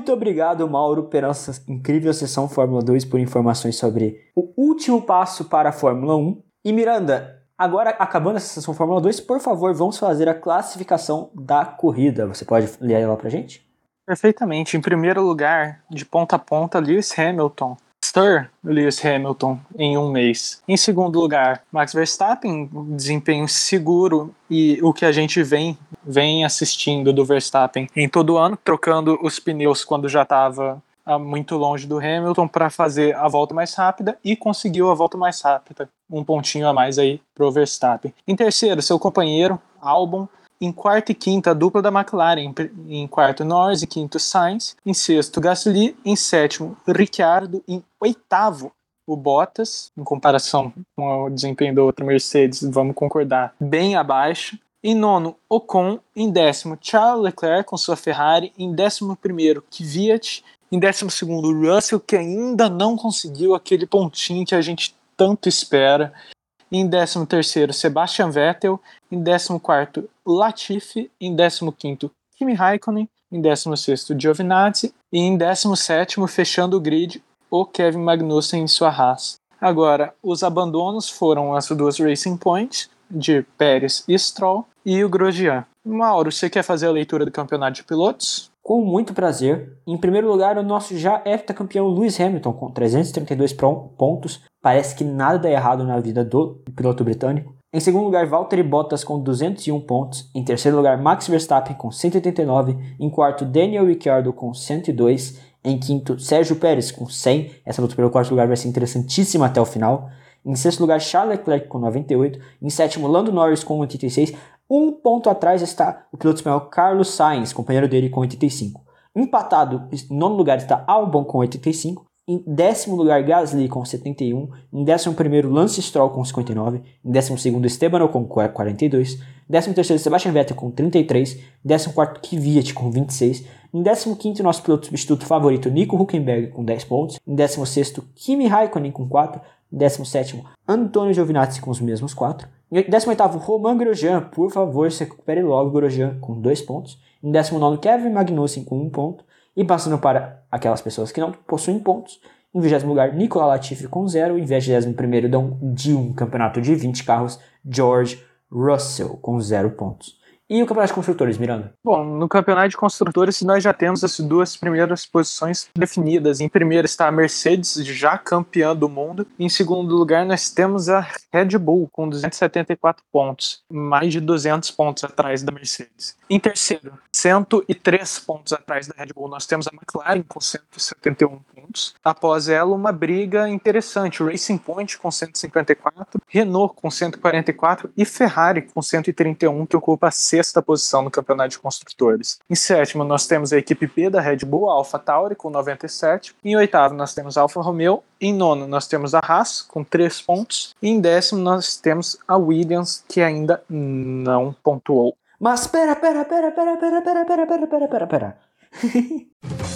Muito obrigado, Mauro, pela nossa incrível sessão Fórmula 2 por informações sobre o último passo para a Fórmula 1. E Miranda, agora acabando essa sessão Fórmula 2, por favor, vamos fazer a classificação da corrida. Você pode ler ela pra gente? Perfeitamente. Em primeiro lugar, de ponta a ponta, Lewis Hamilton. Sir Lewis Hamilton em um mês. Em segundo lugar, Max Verstappen, desempenho seguro e o que a gente vem vem assistindo do Verstappen em todo ano, trocando os pneus quando já estava ah, muito longe do Hamilton para fazer a volta mais rápida e conseguiu a volta mais rápida, um pontinho a mais aí pro Verstappen. Em terceiro, seu companheiro Albon em quarto e quinto, a dupla da McLaren. Em quarto, Norris. Em quinto, Sainz. Em sexto, Gasly. Em sétimo, Ricciardo. Em oitavo, o Bottas, em comparação com o desempenho da outra Mercedes, vamos concordar, bem abaixo. Em nono, Ocon. Em décimo, Charles Leclerc com sua Ferrari. Em décimo primeiro, Kvyat. Em décimo segundo, Russell, que ainda não conseguiu aquele pontinho que a gente tanto espera. Em décimo terceiro, Sebastian Vettel. Em décimo quarto, Latifi. Em décimo quinto, Kimi Raikkonen. Em décimo sexto, Giovinazzi. E em décimo sétimo, fechando o grid, o Kevin Magnussen em sua Haas. Agora, os abandonos foram as duas Racing Points, de Pérez e Stroll, e o Grosjean. Mauro, você quer fazer a leitura do campeonato de pilotos? Com muito prazer. Em primeiro lugar, o nosso já heptacampeão Lewis Hamilton, com 332 pontos. Parece que nada dá errado na vida do piloto britânico. Em segundo lugar, Valtteri Bottas com 201 pontos. Em terceiro lugar, Max Verstappen com 189. Em quarto, Daniel Ricciardo com 102. Em quinto, Sérgio Pérez com 100. Essa luta pelo quarto lugar vai ser interessantíssima até o final. Em sexto lugar, Charles Leclerc com 98. Em sétimo, Lando Norris com 86. Um ponto atrás está o piloto espanhol Carlos Sainz, companheiro dele com 85. Empatado, em nono lugar está Albon com 85. Em décimo lugar, Gasly com 71. Em décimo primeiro, Lance Stroll com 59. Em décimo segundo, Esteban Ocon com 42. Décimo terceiro, Sebastian Vettel com 33. Décimo quarto, Kvyat com 26. Em 15 nosso piloto substituto favorito, Nico Huckenberg, com 10 pontos. Em 16 Kimi Raikkonen, com 4. Em 17 Antônio Giovinazzi, com os mesmos 4. Em 18 Romain Grosjean, por favor, se recupere logo, Grosjean, com 2 pontos. Em 19 Kevin Magnussen, com 1 ponto. E passando para aquelas pessoas que não possuem pontos. Em 20 lugar, Nicola Latifi com 0. Em 21 de um campeonato de 20 carros, George Russell com 0 pontos. E o campeonato de construtores, Miranda? Bom, no campeonato de construtores nós já temos as duas primeiras posições definidas. Em primeiro está a Mercedes, já campeã do mundo. Em segundo lugar nós temos a Red Bull com 274 pontos, mais de 200 pontos atrás da Mercedes. Em terceiro, 103 pontos atrás da Red Bull, nós temos a McLaren com 171 pontos. Após ela, uma briga interessante: Racing Point com 154, Renault com 144 e Ferrari com 131, que ocupa a sexta posição no campeonato de construtores. Em sétimo, nós temos a equipe B da Red Bull, Alpha Tauri, com 97. Em oitavo, nós temos a Alfa Romeo. Em nono, nós temos a Haas, com 3 pontos. E em décimo, nós temos a Williams, que ainda não pontuou. Mas pera, pera, pera, pera, pera, pera, pera, pera, pera, pera, pera.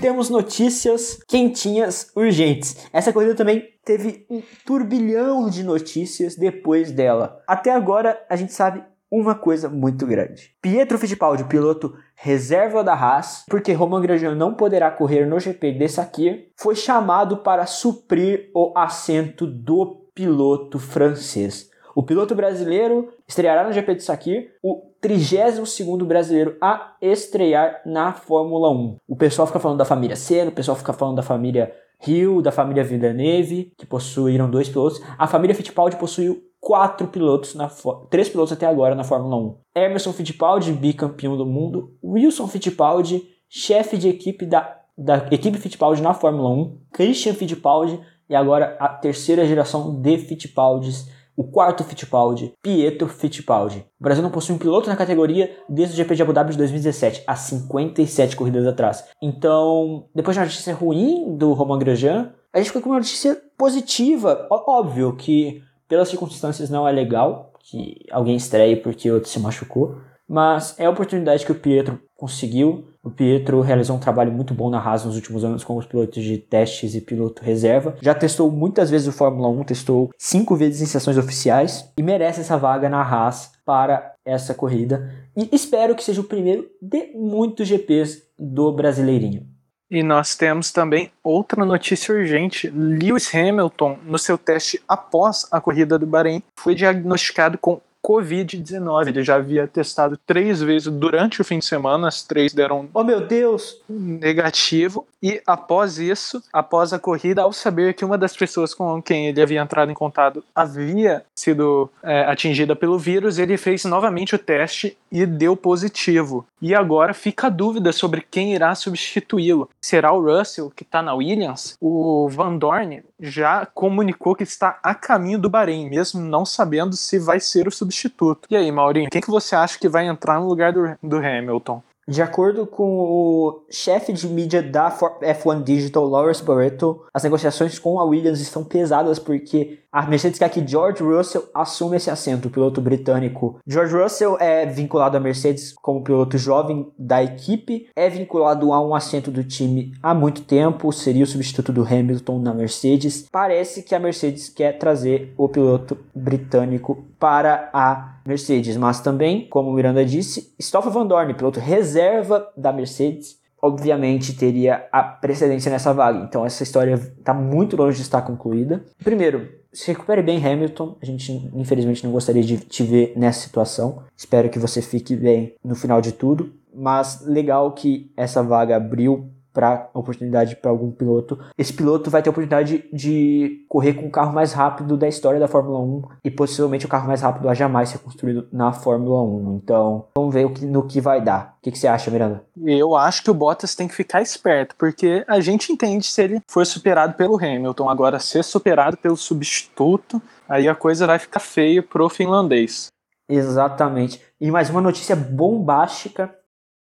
Temos notícias quentinhas, urgentes. Essa corrida também teve um turbilhão de notícias depois dela. Até agora a gente sabe uma coisa muito grande. Pietro Fittipaldi, piloto reserva da Haas, porque Romain Grosjean não poderá correr no GP de Sakir, foi chamado para suprir o assento do piloto francês. O piloto brasileiro estreará no GP de Sakir, o 32º brasileiro a estrear na Fórmula 1. O pessoal fica falando da família Senna, o pessoal fica falando da família Hill, da família Villeneuve, que possuíram dois pilotos. A família Fittipaldi possuiu quatro pilotos, na três pilotos até agora na Fórmula 1. Emerson Fittipaldi, bicampeão do mundo. Wilson Fittipaldi, chefe de equipe da, da equipe Fittipaldi na Fórmula 1. Christian Fittipaldi e agora a terceira geração de Fittipaldis o quarto Fittipaldi, Pietro Fittipaldi. O Brasil não possui um piloto na categoria desde o GP de Abu Dhabi de 2017, há 57 corridas atrás. Então, depois de uma notícia ruim do Romain Grosjean, a gente ficou com uma notícia positiva. Óbvio que, pelas circunstâncias, não é legal que alguém estreie porque outro se machucou, mas é a oportunidade que o Pietro conseguiu. O Pietro realizou um trabalho muito bom na Haas nos últimos anos como piloto de testes e piloto reserva. Já testou muitas vezes o Fórmula 1, testou cinco vezes em sessões oficiais e merece essa vaga na Haas para essa corrida. E espero que seja o primeiro de muitos GPs do Brasileirinho. E nós temos também outra notícia urgente. Lewis Hamilton, no seu teste após a corrida do Bahrein, foi diagnosticado com Covid-19. Ele já havia testado três vezes durante o fim de semana, as três deram. Oh meu Deus! Negativo. E após isso, após a corrida, ao saber que uma das pessoas com quem ele havia entrado em contato havia sido é, atingida pelo vírus, ele fez novamente o teste e deu positivo. E agora fica a dúvida sobre quem irá substituí-lo. Será o Russell, que está na Williams? O Van Dorn já comunicou que está a caminho do Bahrein, mesmo não sabendo se vai ser o substituto. E aí, Maurinho, quem que você acha que vai entrar no lugar do, do Hamilton? De acordo com o chefe de mídia da F1 Digital, Lawrence Barreto, as negociações com a Williams estão pesadas porque a Mercedes quer que George Russell assuma esse assento, o piloto britânico. George Russell é vinculado à Mercedes como piloto jovem da equipe, é vinculado a um assento do time há muito tempo, seria o substituto do Hamilton na Mercedes. Parece que a Mercedes quer trazer o piloto britânico para a Mercedes, mas também, como o Miranda disse, Stoffel Van Dorn, piloto reserva da Mercedes, obviamente teria a precedência nessa vaga. Então essa história está muito longe de estar concluída. Primeiro, se recupere bem, Hamilton. A gente, infelizmente, não gostaria de te ver nessa situação. Espero que você fique bem no final de tudo. Mas legal que essa vaga abriu para oportunidade para algum piloto. Esse piloto vai ter a oportunidade de correr com o carro mais rápido da história da Fórmula 1 e possivelmente o carro mais rápido a jamais ser construído na Fórmula 1. Então, vamos ver o que, no que vai dar. O que, que você acha, Miranda? Eu acho que o Bottas tem que ficar esperto, porque a gente entende se ele for superado pelo Hamilton. Agora, ser superado pelo substituto, aí a coisa vai ficar feia pro finlandês. Exatamente. E mais uma notícia bombástica.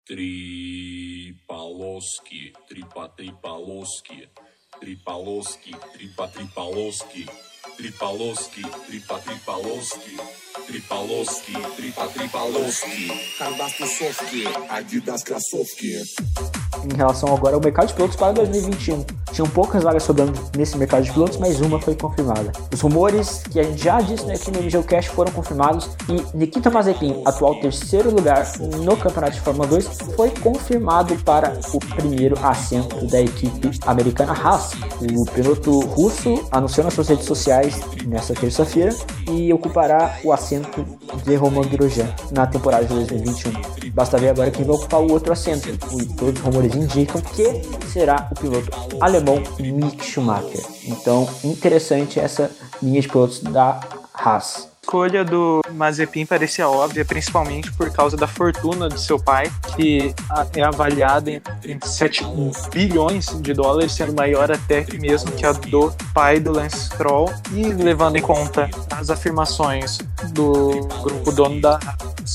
Три полоски, три по три полоски, три полоски, три по три полоски, три полоски, три по три полоски. Tripaloski, tripa tripaloski, Adidas Krasovki. em relação agora ao mercado de pilotos para 2021. Tinham poucas vagas sobrando nesse mercado de pilotos, mas uma foi confirmada. Os rumores que a gente já disse né, aqui no MGCast foram confirmados e Nikita Mazepin, atual terceiro lugar no campeonato de Fórmula 2, foi confirmado para o primeiro assento da equipe americana Haas. O piloto russo anunciou nas suas redes sociais nesta terça-feira e ocupará o assento de Romain Grosjean na temporada de 2021. Basta ver agora quem vai ocupar o outro assento. E todos os rumores indicam que será o piloto alemão Mick Schumacher. Então, interessante essa linha de pilotos da Haas escolha do Mazepin parecia óbvia, principalmente por causa da fortuna de seu pai, que é avaliada em, em 7 bilhões de dólares, sendo maior até mesmo que a do pai do Lance Stroll, e levando em conta as afirmações do grupo dono da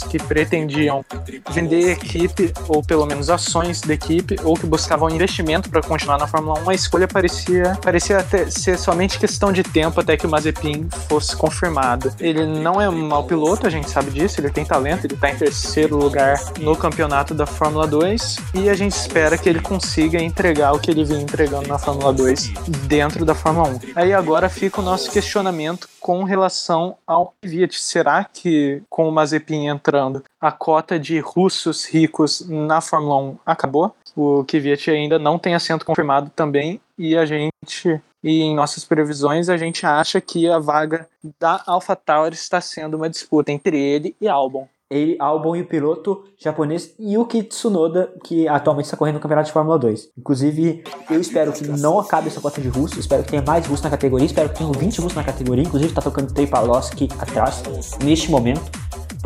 que pretendiam vender equipe, ou pelo menos ações da equipe, ou que buscavam investimento para continuar na Fórmula 1, a escolha parecia, parecia ser somente questão de tempo até que o Mazepin fosse confirmado. Ele não é um mau piloto, a gente sabe disso, ele tem talento, ele está em terceiro lugar no campeonato da Fórmula 2 e a gente espera que ele consiga entregar o que ele vinha entregando na Fórmula 2 dentro da Fórmula 1. Aí agora fica o nosso questionamento com relação ao Fiat. Será que com o Mazepin entrando, a cota de russos ricos na Fórmula 1 acabou? O Kvyat ainda não tem assento confirmado também e a gente e em nossas previsões a gente acha que a vaga da AlphaTauri está sendo uma disputa entre ele e Albon. Ele, Albon e o piloto japonês Yuki Tsunoda, que atualmente está correndo no Campeonato de Fórmula 2. Inclusive, eu espero que não acabe essa cota de russo, espero que tenha mais russo na categoria, espero que tenha 20 russos na categoria, inclusive está tocando Tripaloski atrás, neste momento.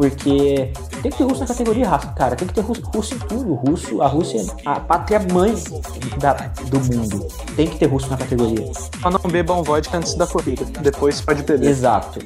Porque tem que ter russo na categoria, cara. Tem que ter russo, russo em tudo. Russo, a Rússia é a pátria mãe da, do mundo. Tem que ter russo na categoria. Só não bebam vodka antes da corrida. Depois pode beber. Exato.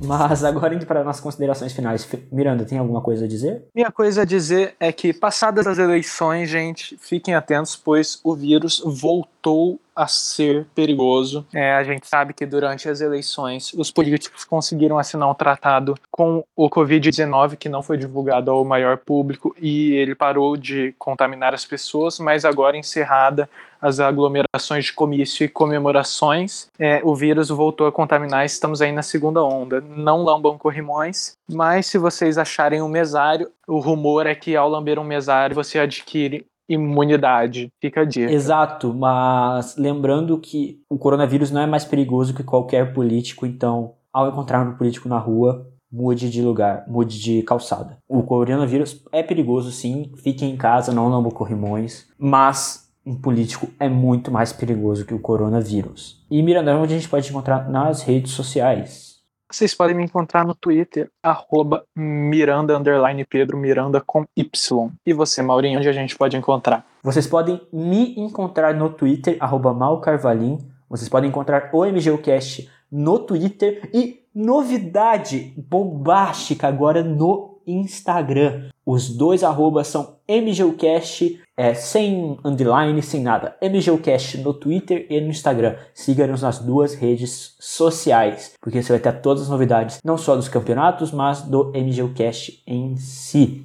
Mas agora indo para nossas considerações finais. Miranda, tem alguma coisa a dizer? Minha coisa a dizer é que, passadas as eleições, gente, fiquem atentos, pois o vírus voltou a ser perigoso. É, a gente sabe que durante as eleições os políticos conseguiram assinar um tratado com o Covid-19 que não foi divulgado ao maior público e ele parou de contaminar as pessoas, mas agora encerrada as aglomerações de comício e comemorações, é, o vírus voltou a contaminar. Estamos aí na segunda onda. Não lambam corrimões, mas se vocês acharem um mesário, o rumor é que ao lamber um mesário você adquire imunidade. Fica a dica. Exato, mas lembrando que o coronavírus não é mais perigoso que qualquer político, então, ao encontrar um político na rua, mude de lugar, mude de calçada. O coronavírus é perigoso sim, fique em casa, não lamba corrimões, mas um político é muito mais perigoso que o coronavírus. E Miranda, onde a gente pode encontrar nas redes sociais? Vocês podem me encontrar no Twitter, arroba Miranda Pedro, Miranda com Y. E você, Maurinho, onde a gente pode encontrar? Vocês podem me encontrar no Twitter, arroba Malcarvalim. Vocês podem encontrar o MGUcast no Twitter e novidade bombástica agora no Instagram. Os dois arrobas são MGUcast é, sem underline, sem nada. MGUcast no Twitter e no Instagram. Siga-nos nas duas redes sociais, porque você vai ter todas as novidades, não só dos campeonatos, mas do MGUcast em si.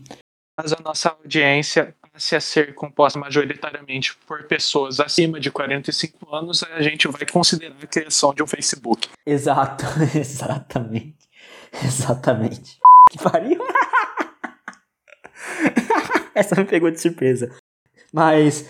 Mas a nossa audiência passe a ser composta majoritariamente por pessoas acima de 45 anos, a gente vai considerar a criação de um Facebook. Exato, exatamente. Exatamente. Que pariu. Essa me pegou de surpresa. Mas,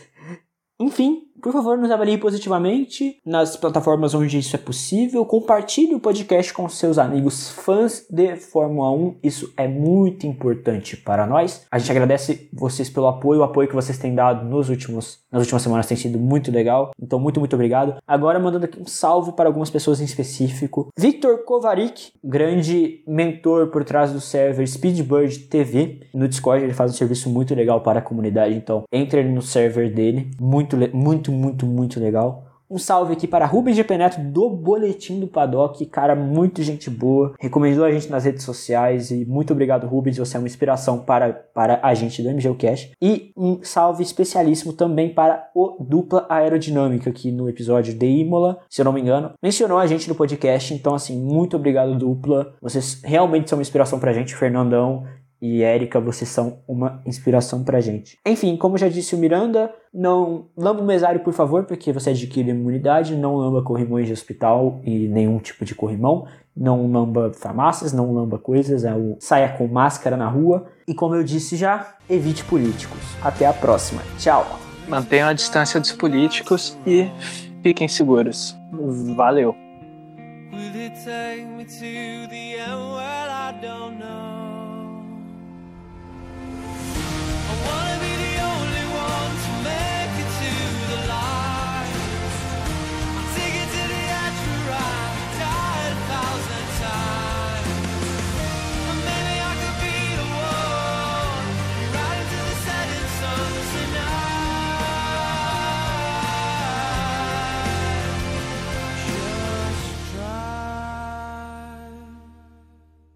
enfim, por favor, nos avalie positivamente nas plataformas onde isso é possível. Compartilhe o podcast com seus amigos fãs de Fórmula 1. Isso é muito importante para nós. A gente agradece vocês pelo apoio, o apoio que vocês têm dado nos últimos, nas últimas semanas tem sido muito legal. Então, muito, muito obrigado. Agora, mandando aqui um salve para algumas pessoas em específico. Victor Kovarik, grande mentor por trás do server Speedbird TV. No Discord, ele faz um serviço muito legal para a comunidade. Então, entre no server dele. Muito, muito, muito, muito legal. Um salve aqui para Rubens GP Neto do Boletim do Paddock, cara, muito gente boa, recomendou a gente nas redes sociais e muito obrigado Rubens, você é uma inspiração para, para a gente do MGU Cash. E um salve especialíssimo também para o Dupla Aerodinâmica, que no episódio de Imola, se eu não me engano, mencionou a gente no podcast, então assim, muito obrigado Dupla, vocês realmente são uma inspiração para a gente, Fernandão e Érica, vocês são uma inspiração pra gente. Enfim, como já disse o Miranda, não lamba o mesário, por favor, porque você adquire imunidade, não lamba corrimões de hospital e nenhum tipo de corrimão, não lamba farmácias, não lamba coisas, é o saia com máscara na rua. E como eu disse já, evite políticos. Até a próxima. Tchau! Mantenham a distância dos políticos e fiquem seguros. Valeu!